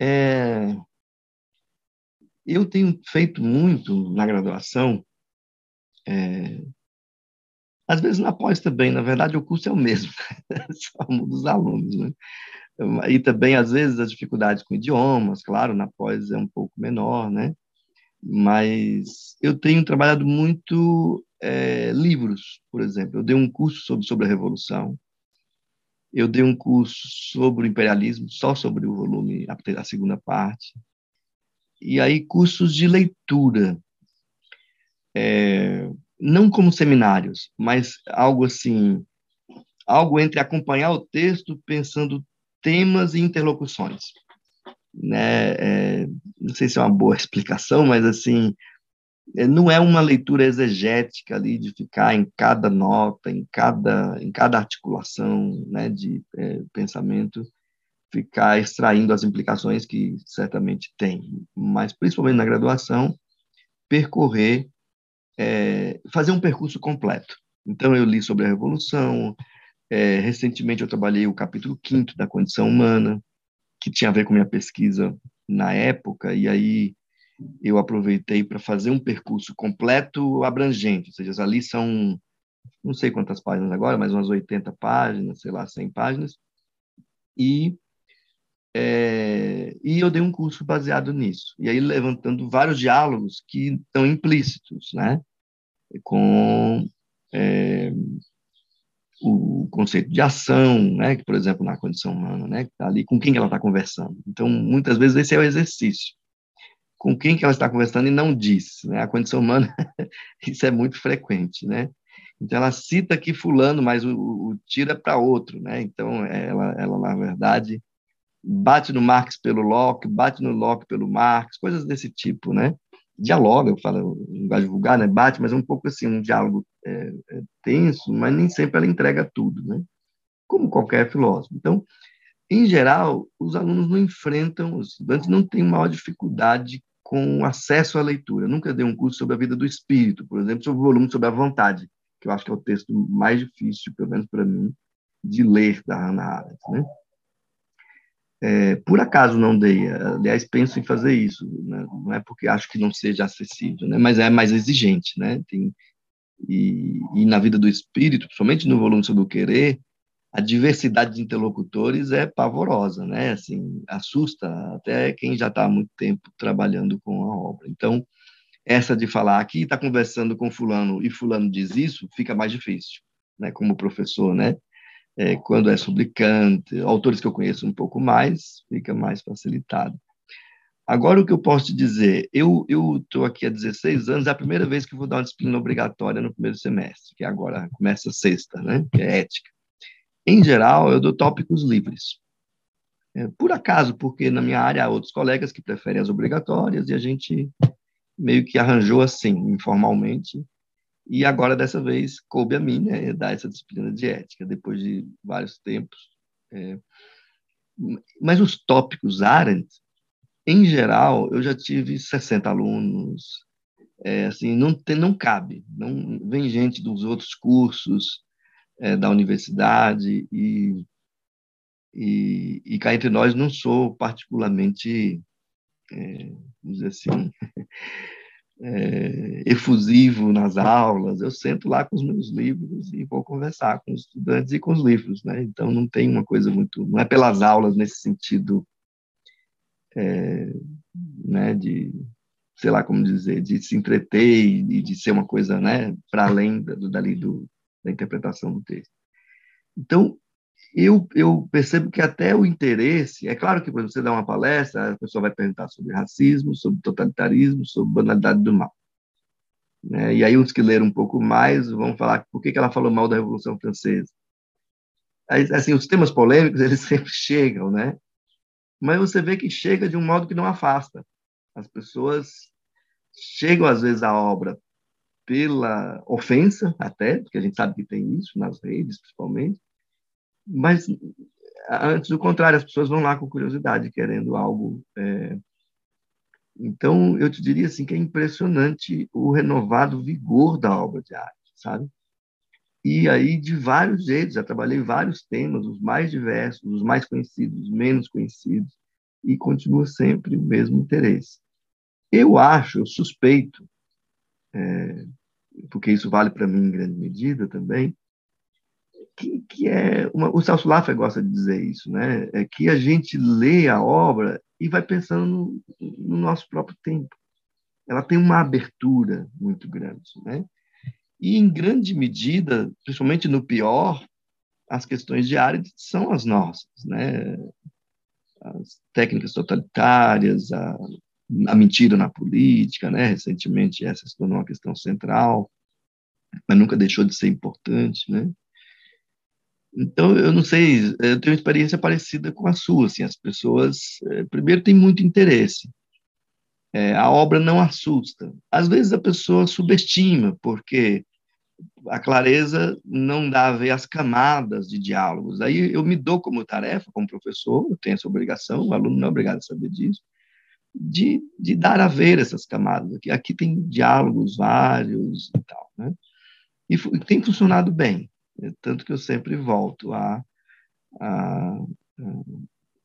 é... eu tenho feito muito na graduação, é... às vezes na pós também, na verdade o curso é o mesmo, só muda os alunos, né? E também, às vezes, as dificuldades com idiomas, claro, na pós é um pouco menor, né? Mas eu tenho trabalhado muito é, livros, por exemplo. Eu dei um curso sobre, sobre a Revolução, eu dei um curso sobre o imperialismo, só sobre o volume, a, a segunda parte. E aí, cursos de leitura. É, não como seminários, mas algo assim, algo entre acompanhar o texto pensando temas e interlocuções. Né? É, não sei se é uma boa explicação, mas assim é, não é uma leitura exegética ali de ficar em cada nota, em cada em cada articulação, né, de é, pensamento, ficar extraindo as implicações que certamente tem, mas principalmente na graduação percorrer, é, fazer um percurso completo. Então eu li sobre a revolução, é, recentemente eu trabalhei o capítulo 5 da condição humana, que tinha a ver com minha pesquisa na época, e aí eu aproveitei para fazer um percurso completo, abrangente, ou seja, ali são, não sei quantas páginas agora, mas umas 80 páginas, sei lá, 100 páginas, e, é, e eu dei um curso baseado nisso, e aí levantando vários diálogos que estão implícitos, né, com é, o conceito de ação, né, que, por exemplo, na condição humana, né, que está ali, com quem ela está conversando. Então, muitas vezes, esse é o exercício. Com quem que ela está conversando e não diz. Né? A condição humana, isso é muito frequente, né? Então, ela cita aqui fulano, mas o, o tira para outro, né? Então, ela, ela, na verdade, bate no Marx pelo Locke, bate no Locke pelo Marx, coisas desse tipo, né? dialoga, fala linguagem vulgar, né, bate, mas é um pouco assim, um diálogo é, é tenso, mas nem sempre ela entrega tudo, né? Como qualquer filósofo. Então, em geral, os alunos não enfrentam, os estudantes não têm maior dificuldade com acesso à leitura. Eu nunca dei um curso sobre a vida do espírito, por exemplo, sobre o volume sobre a vontade, que eu acho que é o texto mais difícil, pelo menos para mim, de ler da Hannah Arendt, né? É, por acaso não dei, aliás, penso em fazer isso, né? não é porque acho que não seja acessível, né? mas é mais exigente, né? Tem, e, e, na vida do espírito, principalmente no volume sobre o querer, a diversidade de interlocutores é pavorosa, né? Assim, assusta até quem já está há muito tempo trabalhando com a obra. Então, essa de falar aqui, está conversando com fulano e fulano diz isso, fica mais difícil, né? Como professor, né? É, quando é Kant, autores que eu conheço um pouco mais, fica mais facilitado. Agora, o que eu posso te dizer, eu estou aqui há 16 anos, é a primeira vez que vou dar uma disciplina obrigatória no primeiro semestre, que agora começa sexta, né, que é ética. Em geral, eu dou tópicos livres. É, por acaso, porque na minha área há outros colegas que preferem as obrigatórias e a gente meio que arranjou assim, informalmente, e agora, dessa vez, coube a mim né, dar essa disciplina de ética, depois de vários tempos. É, mas os tópicos Arendt, em geral, eu já tive 60 alunos, é, assim, não, tem, não cabe, não vem gente dos outros cursos é, da universidade e, e, e cá entre nós não sou particularmente, é, vamos dizer assim, é, efusivo nas aulas, eu sento lá com os meus livros e vou conversar com os estudantes e com os livros, né? Então não tem uma coisa muito, não é pelas aulas nesse sentido, é, né? De sei lá como dizer, de se entreter e de ser uma coisa, né? Para além da, dali do, da interpretação do texto. Então eu, eu percebo que até o interesse, é claro que quando você dá uma palestra, a pessoa vai perguntar sobre racismo, sobre totalitarismo, sobre banalidade do mal. Né? E aí uns que leram um pouco mais vão falar por que, que ela falou mal da Revolução Francesa. Assim, os temas polêmicos, eles sempre chegam, né? Mas você vê que chega de um modo que não afasta. As pessoas chegam, às vezes, à obra pela ofensa, até, porque a gente sabe que tem isso nas redes, principalmente, mas, antes do contrário, as pessoas vão lá com curiosidade, querendo algo. É... Então, eu te diria assim que é impressionante o renovado vigor da obra de arte, sabe? E aí, de vários jeitos, já trabalhei vários temas, os mais diversos, os mais conhecidos, os menos conhecidos, e continua sempre o mesmo interesse. Eu acho, eu suspeito, é, porque isso vale para mim em grande medida também, que, que é uma, o Celso Laffer gosta de dizer isso, né? É que a gente lê a obra e vai pensando no, no nosso próprio tempo. Ela tem uma abertura muito grande, né? E em grande medida, principalmente no pior, as questões de área são as nossas, né? As técnicas totalitárias, a, a mentira na política, né? Recentemente essa se tornou uma questão central, mas nunca deixou de ser importante, né? Então, eu não sei, eu tenho uma experiência parecida com a sua, assim, as pessoas, é, primeiro, têm muito interesse, é, a obra não assusta. Às vezes a pessoa subestima, porque a clareza não dá a ver as camadas de diálogos. Aí eu me dou como tarefa, como professor, eu tenho essa obrigação, o aluno não é obrigado a saber disso, de, de dar a ver essas camadas. Aqui, aqui tem diálogos vários e tal, né? E tem funcionado bem. É tanto que eu sempre volto a, a, a,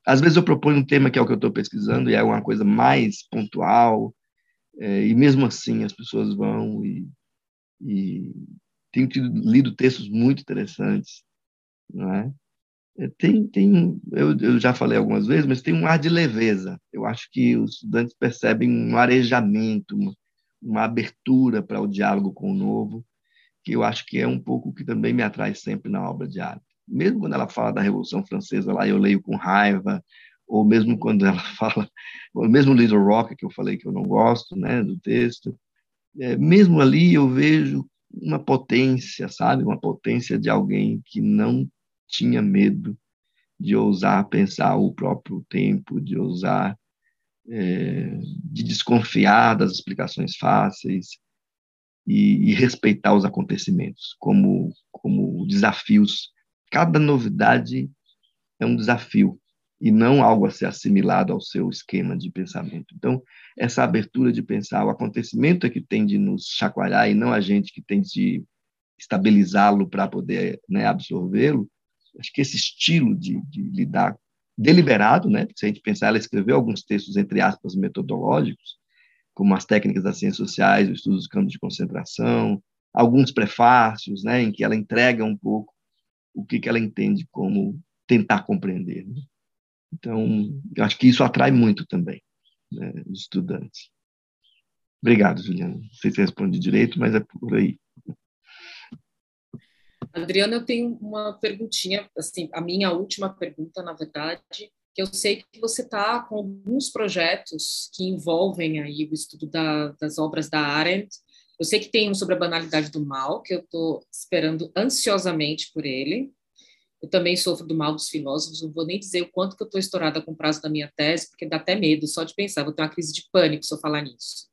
Às vezes eu proponho um tema que é o que eu estou pesquisando e é uma coisa mais pontual, é, e mesmo assim as pessoas vão e, e tenho tido, lido textos muito interessantes, não é? é? Tem, tem, eu, eu já falei algumas vezes, mas tem um ar de leveza. Eu acho que os estudantes percebem um arejamento, uma, uma abertura para o diálogo com o novo, que eu acho que é um pouco que também me atrai sempre na obra de arte. Mesmo quando ela fala da Revolução Francesa, lá eu leio com raiva, ou mesmo quando ela fala, ou mesmo Little Rock, que eu falei que eu não gosto, né, do texto, é, mesmo ali eu vejo uma potência, sabe, uma potência de alguém que não tinha medo de ousar pensar o próprio tempo, de ousar é, de desconfiar das explicações fáceis e, e, respeitar os acontecimentos como, como desafios. Cada novidade é um desafio e não algo a ser assimilado ao seu esquema de pensamento. Então, essa abertura de pensar o acontecimento é que tem de nos chacoalhar e não a gente que tem de estabilizá-lo para poder né, absorvê-lo. Acho que esse estilo de, de, lidar deliberado, né? Se a gente pensar, ela escreveu alguns textos entre aspas metodológicos, como as técnicas das ciências sociais, o estudo dos campos de concentração, alguns prefácios, né, em que ela entrega um pouco o que, que ela entende como tentar compreender. Né? Então, eu acho que isso atrai muito também né, os estudantes. Obrigado, Juliana. Não sei se respondi direito, mas é por aí. Adriana, eu tenho uma perguntinha, assim, a minha última pergunta, na verdade, que eu sei que você está com alguns projetos que envolvem aí o estudo da, das obras da Arendt. Eu sei que tem um sobre a banalidade do mal, que eu estou esperando ansiosamente por ele. Eu também sofro do mal dos filósofos, não vou nem dizer o quanto que eu estou estourada com o prazo da minha tese, porque dá até medo só de pensar, vou ter uma crise de pânico se eu falar nisso.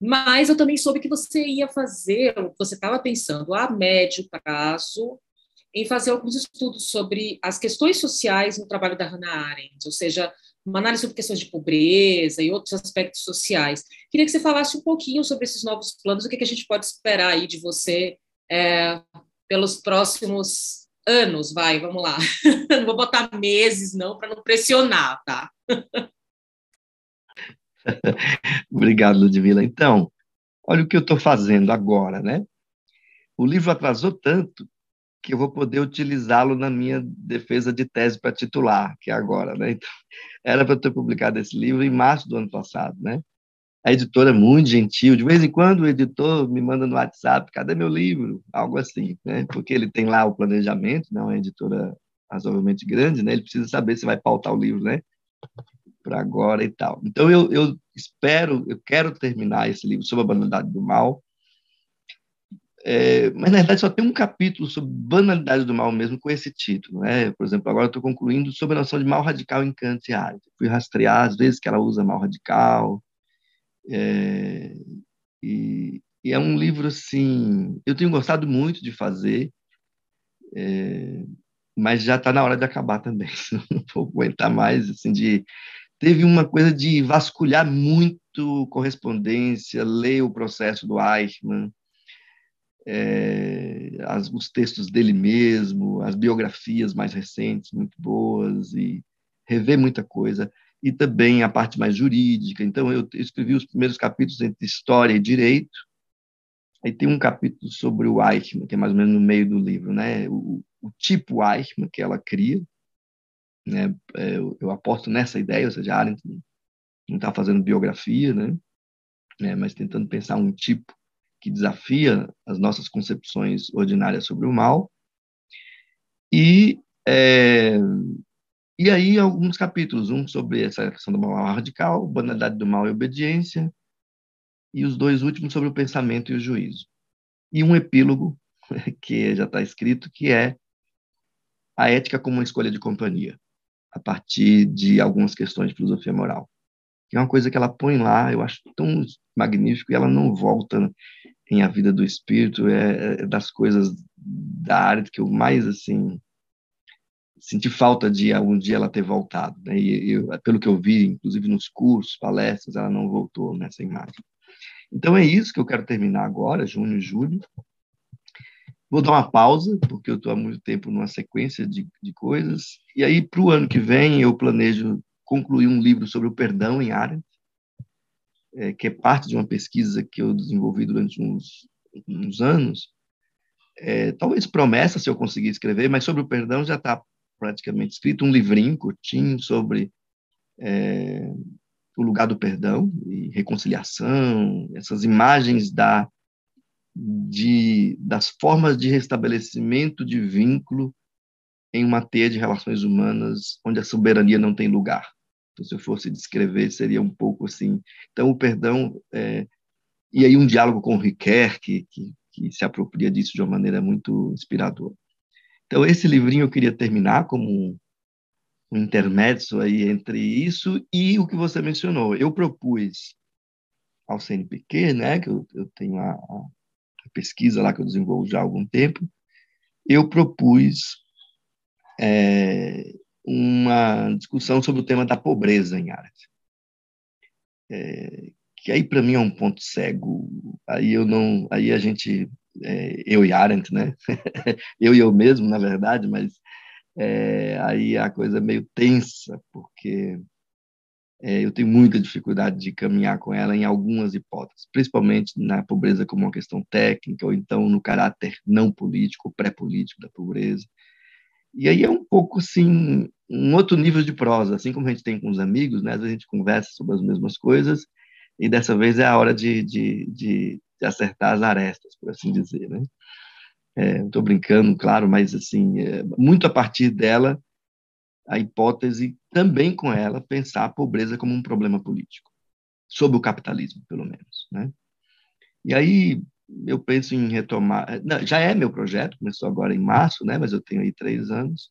Mas eu também soube que você ia fazer, você estava pensando a médio prazo, em fazer alguns estudos sobre as questões sociais no trabalho da Hannah Arendt, ou seja, uma análise sobre questões de pobreza e outros aspectos sociais. Queria que você falasse um pouquinho sobre esses novos planos, o que, que a gente pode esperar aí de você é, pelos próximos anos, vai, vamos lá. Não vou botar meses, não, para não pressionar, tá? Obrigado, Ludmila. Então, olha o que eu estou fazendo agora, né? O livro atrasou tanto que eu vou poder utilizá-lo na minha defesa de tese para titular, que é agora, né? Então, era para eu ter publicado esse livro em março do ano passado, né? A editora é muito gentil. De vez em quando o editor me manda no WhatsApp, cadê meu livro? Algo assim, né? Porque ele tem lá o planejamento, né? Uma editora razoavelmente grande, né? Ele precisa saber se vai pautar o livro, né? Para agora e tal. Então eu, eu espero, eu quero terminar esse livro sobre a banalidade do mal. É, mas na verdade só tem um capítulo sobre banalidade do mal mesmo com esse título, né? Por exemplo, agora estou concluindo sobre a noção de mal radical em Kant e Arendt. Fui rastrear as vezes que ela usa mal radical, é, e, e, é um livro assim, eu tenho gostado muito de fazer, é, mas já está na hora de acabar também. Não vou aguentar mais, assim, de teve uma coisa de vasculhar muito correspondência, ler o processo do Eichmann, é, as, os textos dele mesmo, as biografias mais recentes, muito boas, e rever muita coisa e também a parte mais jurídica. Então, eu escrevi os primeiros capítulos entre história e direito. Aí tem um capítulo sobre o Eichmann, que é mais ou menos no meio do livro, né? O, o tipo Eichmann que ela cria. Né? É, eu, eu aposto nessa ideia, ou seja, a Arendt não está fazendo biografia, né? É, mas tentando pensar um tipo que desafia as nossas concepções ordinárias sobre o mal. E é, e aí, alguns capítulos, um sobre essa questão do mal radical, banalidade do mal e obediência, e os dois últimos sobre o pensamento e o juízo. E um epílogo, que já está escrito, que é a ética como uma escolha de companhia, a partir de algumas questões de filosofia moral. Que é uma coisa que ela põe lá, eu acho tão magnífico, e ela não volta em A Vida do Espírito, é, é das coisas da arte que eu mais, assim, senti falta de algum dia ela ter voltado. Né? E eu, pelo que eu vi, inclusive nos cursos, palestras, ela não voltou nessa imagem. Então é isso que eu quero terminar agora, junho e julho. Vou dar uma pausa, porque eu estou há muito tempo numa sequência de, de coisas. E aí, para o ano que vem, eu planejo concluir um livro sobre o perdão em Arendt, é, que é parte de uma pesquisa que eu desenvolvi durante uns, uns anos. É, talvez promessa, se eu conseguir escrever, mas sobre o perdão já está praticamente escrito, um livrinho curtinho sobre é, o lugar do perdão e reconciliação, essas imagens da, de, das formas de restabelecimento de vínculo em uma teia de relações humanas onde a soberania não tem lugar. Então, se eu fosse descrever, seria um pouco assim. Então, o perdão. É, e aí, um diálogo com o Riquet, que, que, que se apropria disso de uma maneira muito inspiradora. Então, esse livrinho eu queria terminar como um, um intermédio aí entre isso e o que você mencionou. Eu propus ao CNPq, né, que eu, eu tenho a, a, pesquisa lá que eu desenvolvo já há algum tempo, eu propus é, uma discussão sobre o tema da pobreza em arte. É, que aí para mim é um ponto cego. Aí eu não, aí a gente, é, eu e Arendt, né? eu e eu mesmo, na verdade, mas é, aí a coisa é meio tensa, porque é, eu tenho muita dificuldade de caminhar com ela em algumas hipóteses, principalmente na pobreza como uma questão técnica, ou então no caráter não político, pré-político da pobreza. E aí é um pouco assim, um outro nível de prosa, assim como a gente tem com os amigos, né? Às vezes a gente conversa sobre as mesmas coisas, e dessa vez é a hora de, de, de, de acertar as arestas, por assim dizer, né? Estou é, brincando, claro, mas assim, é, muito a partir dela a hipótese, também com ela, pensar a pobreza como um problema político, sob o capitalismo, pelo menos. Né? E aí eu penso em retomar, não, já é meu projeto, começou agora em março, né, mas eu tenho aí três anos,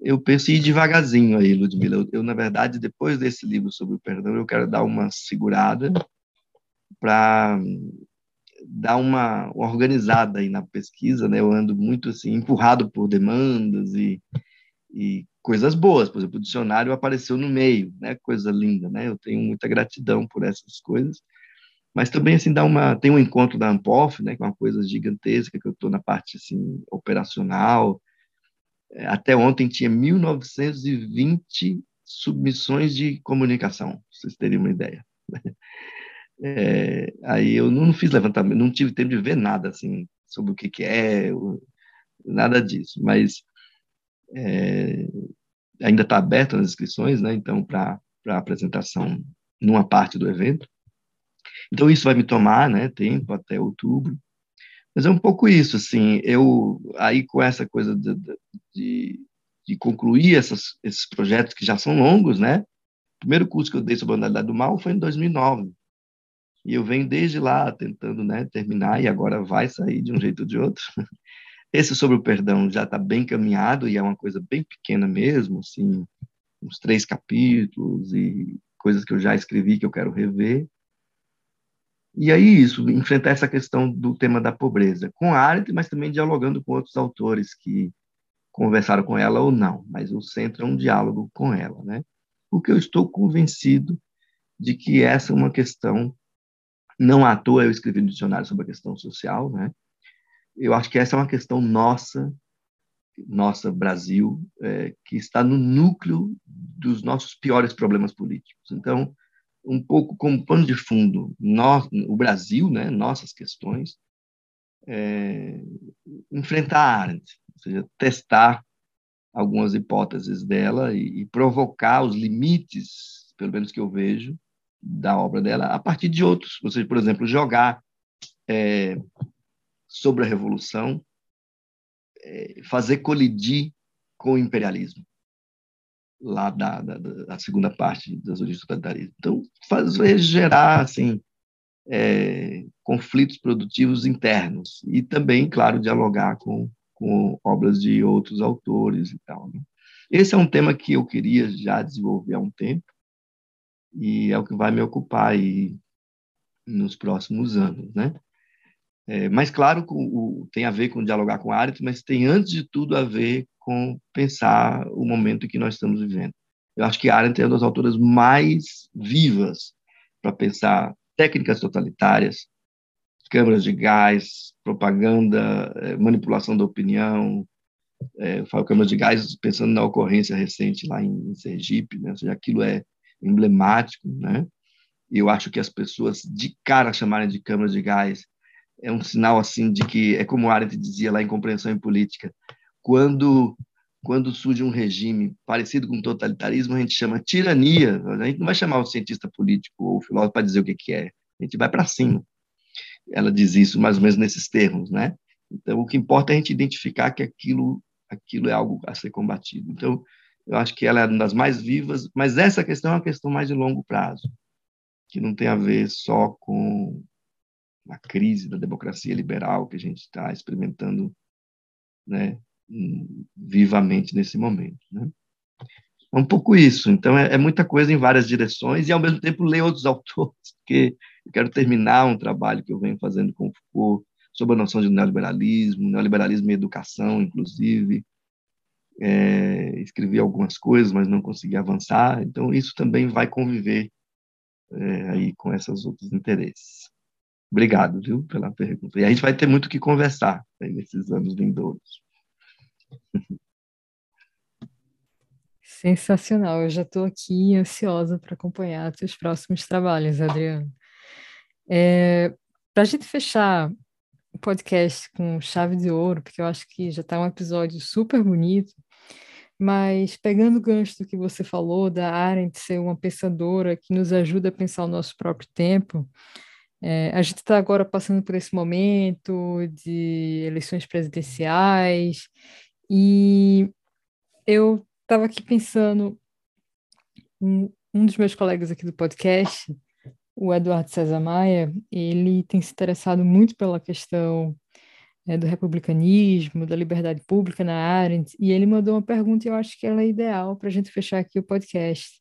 eu penso ir devagarzinho aí, Ludmila. Eu, eu, na verdade, depois desse livro sobre o perdão, eu quero dar uma segurada para dar uma, uma, organizada aí na pesquisa, né? Eu ando muito assim empurrado por demandas e, e coisas boas, por exemplo, o dicionário apareceu no meio, né? Coisa linda, né? Eu tenho muita gratidão por essas coisas. Mas também assim dá uma tem um encontro da Ampof, né, que é uma coisa gigantesca que eu estou na parte assim operacional. Até ontem tinha 1920 submissões de comunicação, vocês terem uma ideia. É, aí eu não, fiz levantamento, não tive tempo de ver nada assim sobre o que, que é, nada disso. Mas é, ainda está aberto as inscrições, né? Então, para a apresentação numa parte do evento. Então, isso vai me tomar, né, tempo até outubro. Mas é um pouco isso, assim, eu, aí com essa coisa de, de, de concluir essas, esses projetos que já são longos, né? O primeiro curso que eu dei sobre a modalidade do mal foi em 2009. E eu venho desde lá tentando né, terminar, e agora vai sair de um jeito ou de outro. Esse sobre o perdão já está bem caminhado e é uma coisa bem pequena mesmo, assim, uns três capítulos e coisas que eu já escrevi que eu quero rever. E aí isso, enfrentar essa questão do tema da pobreza com a Arendt, mas também dialogando com outros autores que conversaram com ela ou não, mas o centro é um diálogo com ela, né? Porque eu estou convencido de que essa é uma questão não à toa eu escrevi um dicionário sobre a questão social, né? eu acho que essa é uma questão nossa, nossa Brasil, é, que está no núcleo dos nossos piores problemas políticos. Então, um pouco como pano de fundo, nós, o Brasil, né, nossas questões, é, enfrentar a Arendt, ou seja, testar algumas hipóteses dela e, e, provocar os limites, pelo menos que eu vejo, da obra dela, a partir de outros. Ou seja, por exemplo, jogar é, sobre a revolução, é, fazer colidir com o imperialismo lá da, da, da segunda parte das origens do totalitarismo. Então, fazer gerar assim é, conflitos produtivos internos e também, claro, dialogar com, com obras de outros autores e tal. Né? Esse é um tema que eu queria já desenvolver há um tempo e é o que vai me ocupar aí nos próximos anos, né? É, mas, claro, o, tem a ver com dialogar com a Arendt, mas tem, antes de tudo, a ver com pensar o momento em que nós estamos vivendo. Eu acho que Arendt é uma das autoras mais vivas para pensar técnicas totalitárias, câmaras de gás, propaganda, é, manipulação da opinião. É, eu falo câmaras de gás pensando na ocorrência recente lá em, Sergipe, né? ou seja, aquilo é emblemático, né? Eu acho que as pessoas de cara chamarem de câmaras de gás é um sinal assim de que é como Arendt dizia lá em Compreensão em Política, quando quando surge um regime parecido com totalitarismo, a gente chama tirania. A gente não vai chamar o cientista político ou o filósofo para dizer o que, que é. A gente vai para cima. Ela diz isso mais ou menos nesses termos, né? Então, o que importa é a gente identificar que aquilo, aquilo é algo a ser combatido. Então, eu acho que ela é uma das mais vivas, mas essa questão é uma questão mais de longo prazo, que não tem a ver só com a crise da democracia liberal que a gente está experimentando né, vivamente nesse momento. Né? é um pouco isso. Então, é, é, muita coisa em várias direções e, ao mesmo tempo, ler outros autores, porque eu quero terminar um trabalho que eu venho fazendo com o Foucault sobre a noção de neoliberalismo, neoliberalismo e educação, inclusive. É, escrevi algumas coisas, mas não consegui avançar. Então, isso também vai conviver é, aí com esses outros interesses. Obrigado, viu, pela pergunta. E a gente vai ter muito o que conversar nesses anos vindouros. Sensacional. Eu já estou aqui ansiosa para acompanhar seus próximos trabalhos, Adriano. É, para a gente fechar o podcast com chave de ouro, porque eu acho que já está um episódio super bonito, mas pegando o gancho do que você falou, da Arendt ser uma pensadora que nos ajuda a pensar o nosso próprio tempo, é, a gente está agora passando por esse momento de eleições presidenciais e eu estava aqui pensando, um, um dos meus colegas aqui do podcast, o Eduardo César Maia, ele tem se interessado muito pela questão é, do republicanismo, da liberdade pública na Arendt, e ele mandou uma pergunta e eu acho que ela é ideal para a gente fechar aqui o podcast.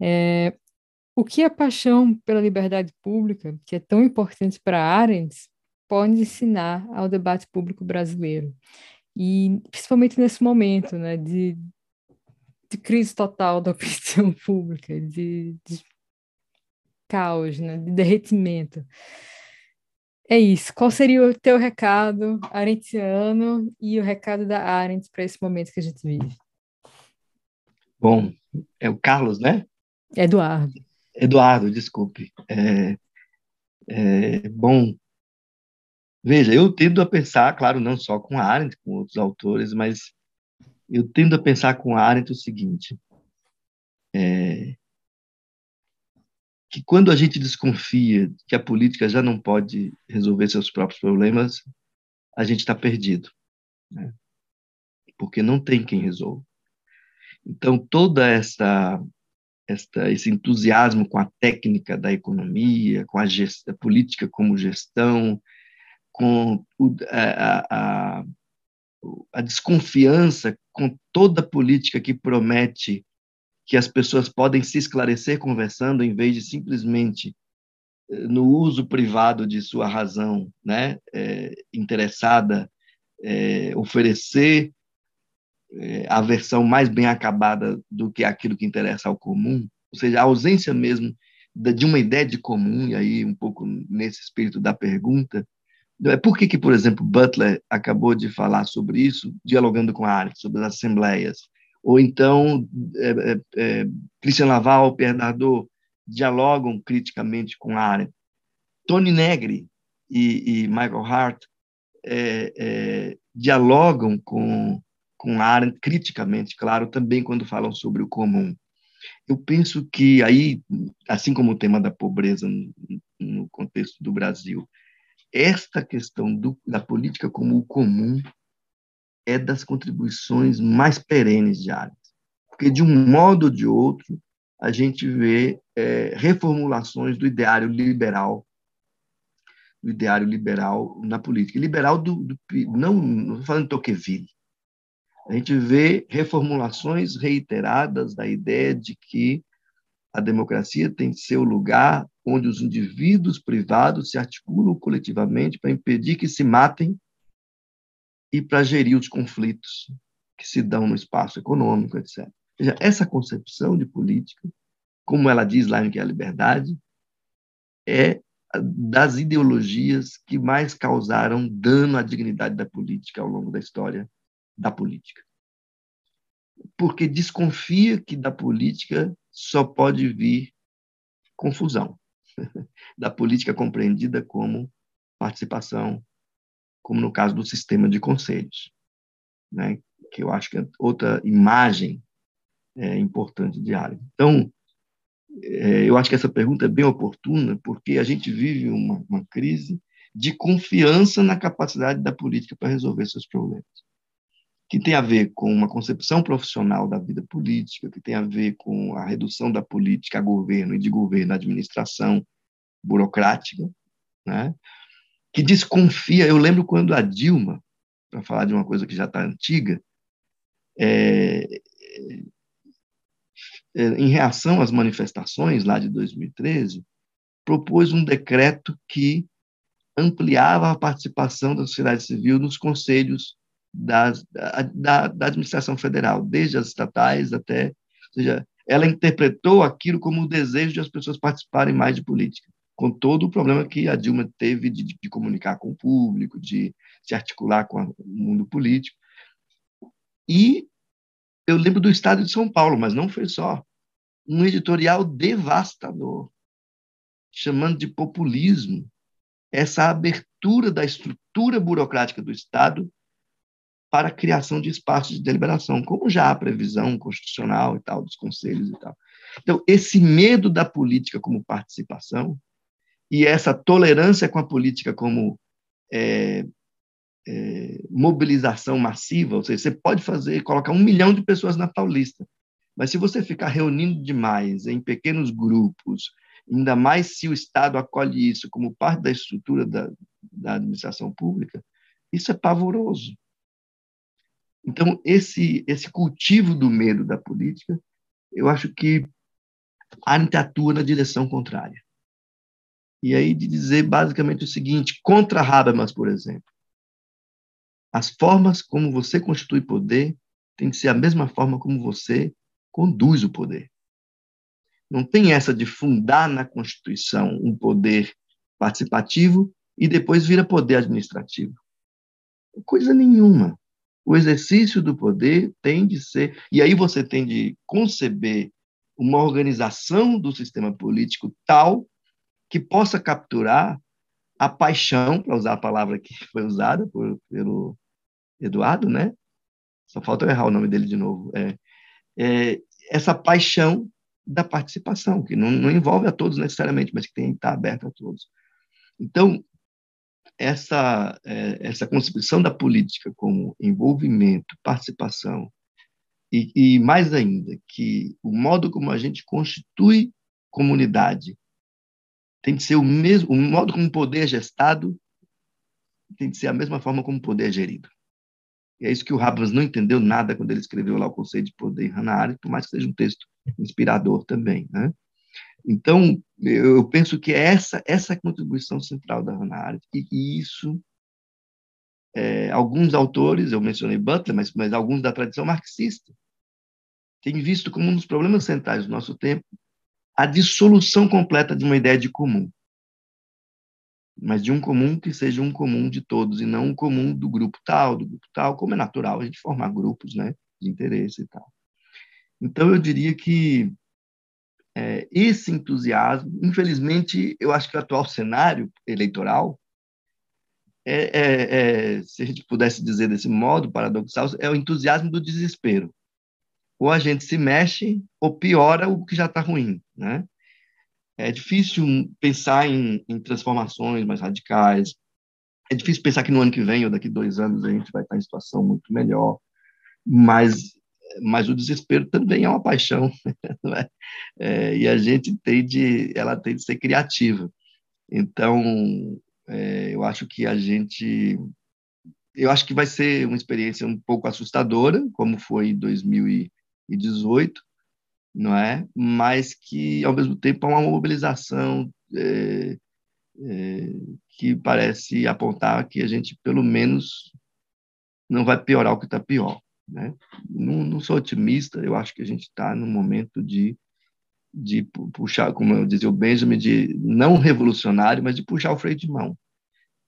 É, o que a paixão pela liberdade pública, que é tão importante para Arendt, pode ensinar ao debate público brasileiro? E principalmente nesse momento né, de, de crise total da opinião pública, de, de caos, né, de derretimento. É isso. Qual seria o teu recado arendtiano e o recado da Arendt para esse momento que a gente vive? Bom, é o Carlos, né? Eduardo. Eduardo, desculpe. É, é, bom, veja, eu tendo a pensar, claro, não só com Arendt, com outros autores, mas eu tendo a pensar com Arendt o seguinte, é, que quando a gente desconfia que a política já não pode resolver seus próprios problemas, a gente está perdido, né? porque não tem quem resolva. Então, toda essa, essa, esse entusiasmo com a técnica da economia, com a, gest, a política como gestão, com o, a, a, a desconfiança com toda política que promete que as pessoas podem se esclarecer conversando em vez de simplesmente eh, no uso privado de sua razão, né, é, interessada, é, oferecer a versão mais bem acabada do que aquilo que interessa ao comum, ou seja, a ausência mesmo de uma ideia de comum, e aí um pouco nesse espírito da pergunta, é por que, que, por exemplo, Butler acabou de falar sobre isso, dialogando com a arte, sobre as assembleias? Ou então, é, é, é, Christian Laval, Pierre Dardot, dialogam criticamente com a área. Tony Negri e, e Michael Hart é, é, dialogam com, com a área criticamente, claro, também quando falam sobre o comum. Eu penso que aí, assim como o tema da pobreza no, no contexto do Brasil, esta questão do, da política como o comum é das contribuições mais perenes de Arendt, porque de um modo ou de outro a gente vê é, reformulações do ideário liberal, do ideário liberal na política, liberal do, do não, não estou falando de Tocqueville, a gente vê reformulações reiteradas da ideia de que a democracia tem seu lugar onde os indivíduos privados se articulam coletivamente para impedir que se matem e para gerir os conflitos que se dão no espaço econômico, etc. Seja, essa concepção de política, como ela diz lá em que é a liberdade, é das ideologias que mais causaram dano à dignidade da política ao longo da história da política. Porque desconfia que da política só pode vir confusão. da política compreendida como participação, como no caso do sistema de conselhos, né? que eu acho que é outra imagem é, importante de área. Então, é, eu acho que essa pergunta é bem oportuna, porque a gente vive uma, uma crise de confiança na capacidade da política para resolver seus problemas, que tem a ver com uma concepção profissional da vida política, que tem a ver com a redução da política a governo e de governo à administração, burocrática, né? que desconfia. Eu lembro quando a Dilma, para falar de uma coisa que já está antiga, é, é, em reação às manifestações lá de 2013, propôs um decreto que ampliava a participação da sociedade civil nos conselhos das, da, da, administração federal, desde as estatais até. Ou seja, ela interpretou aquilo como o desejo de as pessoas participarem mais de política, com todo o problema que a Dilma teve de, de comunicar com o público, de se articular com o mundo político. E eu lembro do Estado de São Paulo, mas não foi só. Um editorial devastador, chamando de populismo essa abertura da estrutura burocrática do Estado para a criação de espaços de deliberação, como já há previsão constitucional e tal, dos conselhos e tal. Então, esse medo da política como participação e essa tolerância com a política como é, é, mobilização massiva, ou seja, você pode fazer, colocar um milhão de pessoas na Paulista, mas se você ficar reunindo demais em pequenos grupos, ainda mais se o Estado acolhe isso como parte da estrutura da, da administração pública, isso é pavoroso. Então, esse, esse cultivo do medo da política, eu acho que a gente atua na direção contrária. E aí de dizer basicamente o seguinte, contra Habermas, por exemplo, as formas como você constitui poder tem que ser a mesma forma como você conduz o poder. Não tem essa de fundar na Constituição um poder participativo e depois vira poder administrativo. Coisa nenhuma. O exercício do poder tem de ser. E aí você tem de conceber uma organização do sistema político tal que possa capturar a paixão, para usar a palavra que foi usada por, pelo Eduardo, né? Só falta eu errar o nome dele de novo. É, é, essa paixão da participação, que não, não envolve a todos necessariamente, mas que tem que estar aberta a todos. Então, essa, é, essa concepção da política como envolvimento, participação, e, e, mais ainda, que o modo como a gente constitui comunidade tem que ser o mesmo, o modo como o poder é gestado tem que ser a mesma forma como o poder é gerido. E é isso que o Habermas não entendeu nada quando ele escreveu lá o conceito de poder em Hannah Arendt, por mais que seja um texto inspirador também, né? Então, eu penso que é essa essa contribuição central da Hannah Arendt e isso é, alguns autores, eu mencionei Butler, mas, mas alguns da tradição marxista, têm visto como um dos problemas centrais do nosso tempo a dissolução completa de uma ideia de comum mas de um comum que seja um comum de todos e não um comum do grupo tal, do grupo tal, como é natural a gente formar grupos, né, de interesse e tal. Então eu diria que é, esse entusiasmo, infelizmente, eu acho que o atual cenário eleitoral é, é, é, se a gente pudesse dizer desse modo paradoxal, é o entusiasmo do desespero. Ou a gente se mexe, ou piora o que já está ruim, né? É difícil pensar em, em, transformações mais radicais. É difícil pensar que no ano que vem ou daqui dois anos a gente vai estar em situação muito melhor. Mas, mas o desespero também é uma paixão, né? é, e a gente tem de, ela tem de ser criativa. Então, é, eu acho que a gente, eu acho que vai ser uma experiência um pouco assustadora, como foi em 2018 não é? Mas que, ao mesmo tempo, há uma mobilização é, é, que parece apontar que a gente, pelo menos, não vai piorar o que está pior. Né? Não, não, sou otimista, eu acho que a gente está no momento de, de puxar, como eu dizia o Benjamin, de não revolucionário, mas de puxar o freio de mão,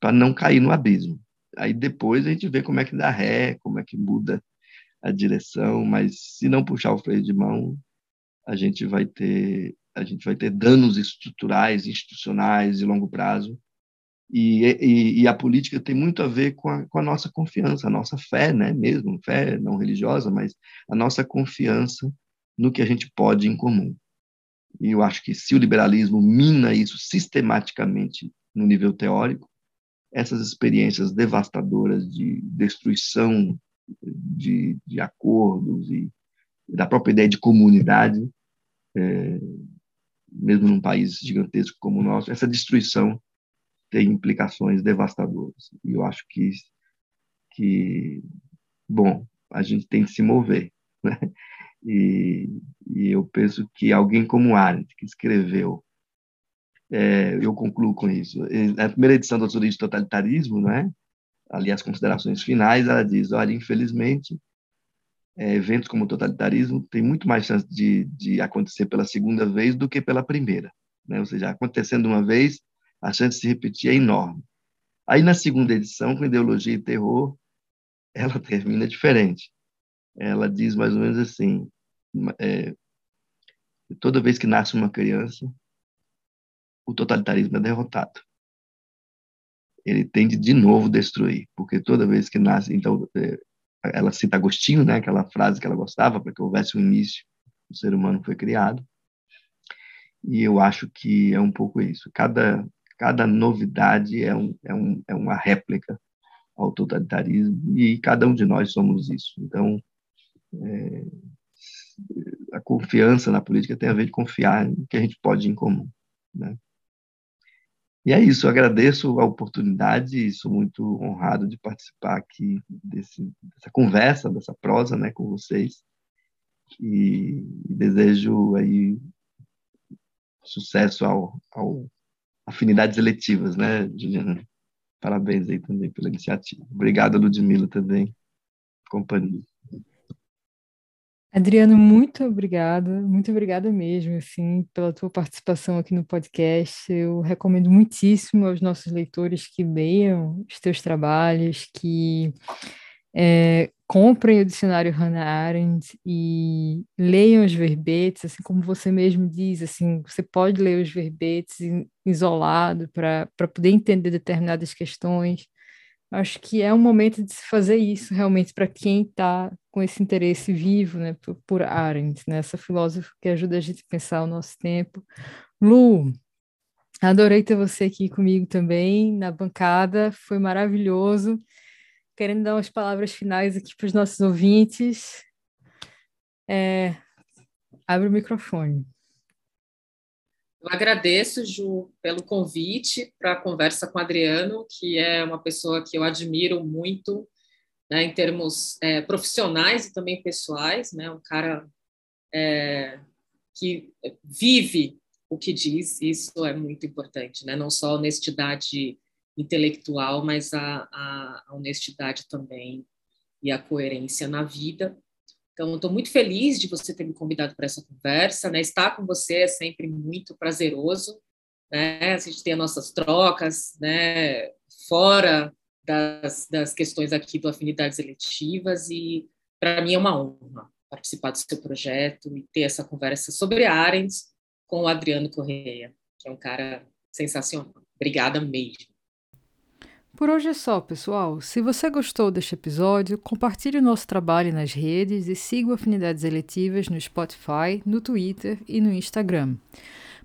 para não cair no abismo. Aí depois a gente vê como é que dá ré, como é que muda a direção, mas se não puxar o freio de mão, a gente vai ter a gente vai ter danos estruturais, institucionais de longo prazo. E, e, e, a política tem muito a ver com a, com a nossa confiança, a nossa fé, né? Mesmo fé não religiosa, mas a nossa confiança no que a gente pode em comum. E eu acho que se o liberalismo mina isso sistematicamente no nível teórico, essas experiências devastadoras de destruição de, de acordos e da própria ideia de comunidade, é, mesmo num país gigantesco como o nosso, essa destruição tem implicações devastadoras. E eu acho que, que bom, a gente tem que se mover. Né? E, e eu penso que alguém como Arendt, que escreveu, é, eu concluo com isso, na primeira edição Teoria de Totalitarismo, né, ali as considerações finais, ela diz, olha, infelizmente, é, eventos como o totalitarismo têm muito mais chance de, de acontecer pela segunda vez do que pela primeira. Né? Ou seja, acontecendo uma vez, a chance de se repetir é enorme. Aí, na segunda edição, com ideologia e terror, ela termina diferente. Ela diz mais ou menos assim: é, toda vez que nasce uma criança, o totalitarismo é derrotado. Ele tende de novo destruir, porque toda vez que nasce, então, é, ela cita Agostinho, né, aquela frase que ela gostava, para que houvesse um início, o ser humano foi criado. E eu acho que é um pouco isso. Cada, cada novidade é, um, é, um, é uma réplica ao totalitarismo, e cada um de nós somos isso. Então, é, a confiança na política tem a ver de confiar no que a gente pode em comum. Né? E é isso, agradeço a oportunidade e sou muito honrado de participar aqui desse, dessa conversa, dessa prosa né, com vocês. E desejo aí sucesso ao, ao afinidades eletivas, né, Juliana? Parabéns aí também pela iniciativa. Obrigado, Ludmila, também, companhia. Adriano, muito obrigada, muito obrigada mesmo, assim, pela tua participação aqui no podcast. Eu recomendo muitíssimo aos nossos leitores que leiam os teus trabalhos, que é, comprem o dicionário Hannah Arendt e leiam os verbetes, assim como você mesmo diz, assim, você pode ler os verbetes isolado para poder entender determinadas questões. Acho que é um momento de se fazer isso realmente para quem está com esse interesse vivo, né, por, por Arendt, né, essa filósofa que ajuda a gente a pensar o nosso tempo. Lu, adorei ter você aqui comigo também na bancada, foi maravilhoso. Querendo dar umas palavras finais aqui para os nossos ouvintes. É, abre o microfone. Eu agradeço, Ju, pelo convite para a conversa com o Adriano, que é uma pessoa que eu admiro muito, né, em termos é, profissionais e também pessoais, né, um cara é, que vive o que diz, isso é muito importante, né, não só honestidade intelectual, mas a, a, a honestidade também e a coerência na vida. Então, estou muito feliz de você ter me convidado para essa conversa. Né? Estar com você é sempre muito prazeroso. Né? A gente tem as nossas trocas, né? fora das, das questões aqui do Afinidades Eletivas, e para mim é uma honra participar do seu projeto e ter essa conversa sobre Arendt com o Adriano Correia, que é um cara sensacional. Obrigada mesmo. Por hoje é só, pessoal. Se você gostou deste episódio, compartilhe o nosso trabalho nas redes e siga Afinidades Eletivas no Spotify, no Twitter e no Instagram.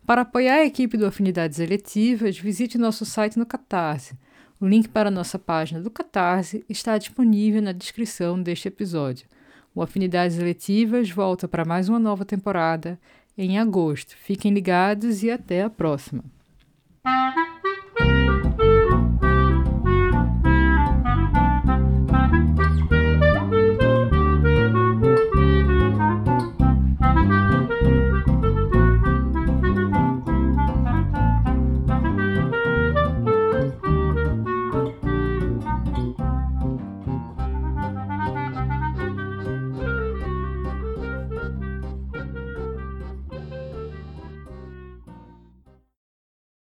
Para apoiar a equipe do Afinidades Eletivas, visite nosso site no Catarse. O link para a nossa página do Catarse está disponível na descrição deste episódio. O Afinidades Eletivas volta para mais uma nova temporada em agosto. Fiquem ligados e até a próxima!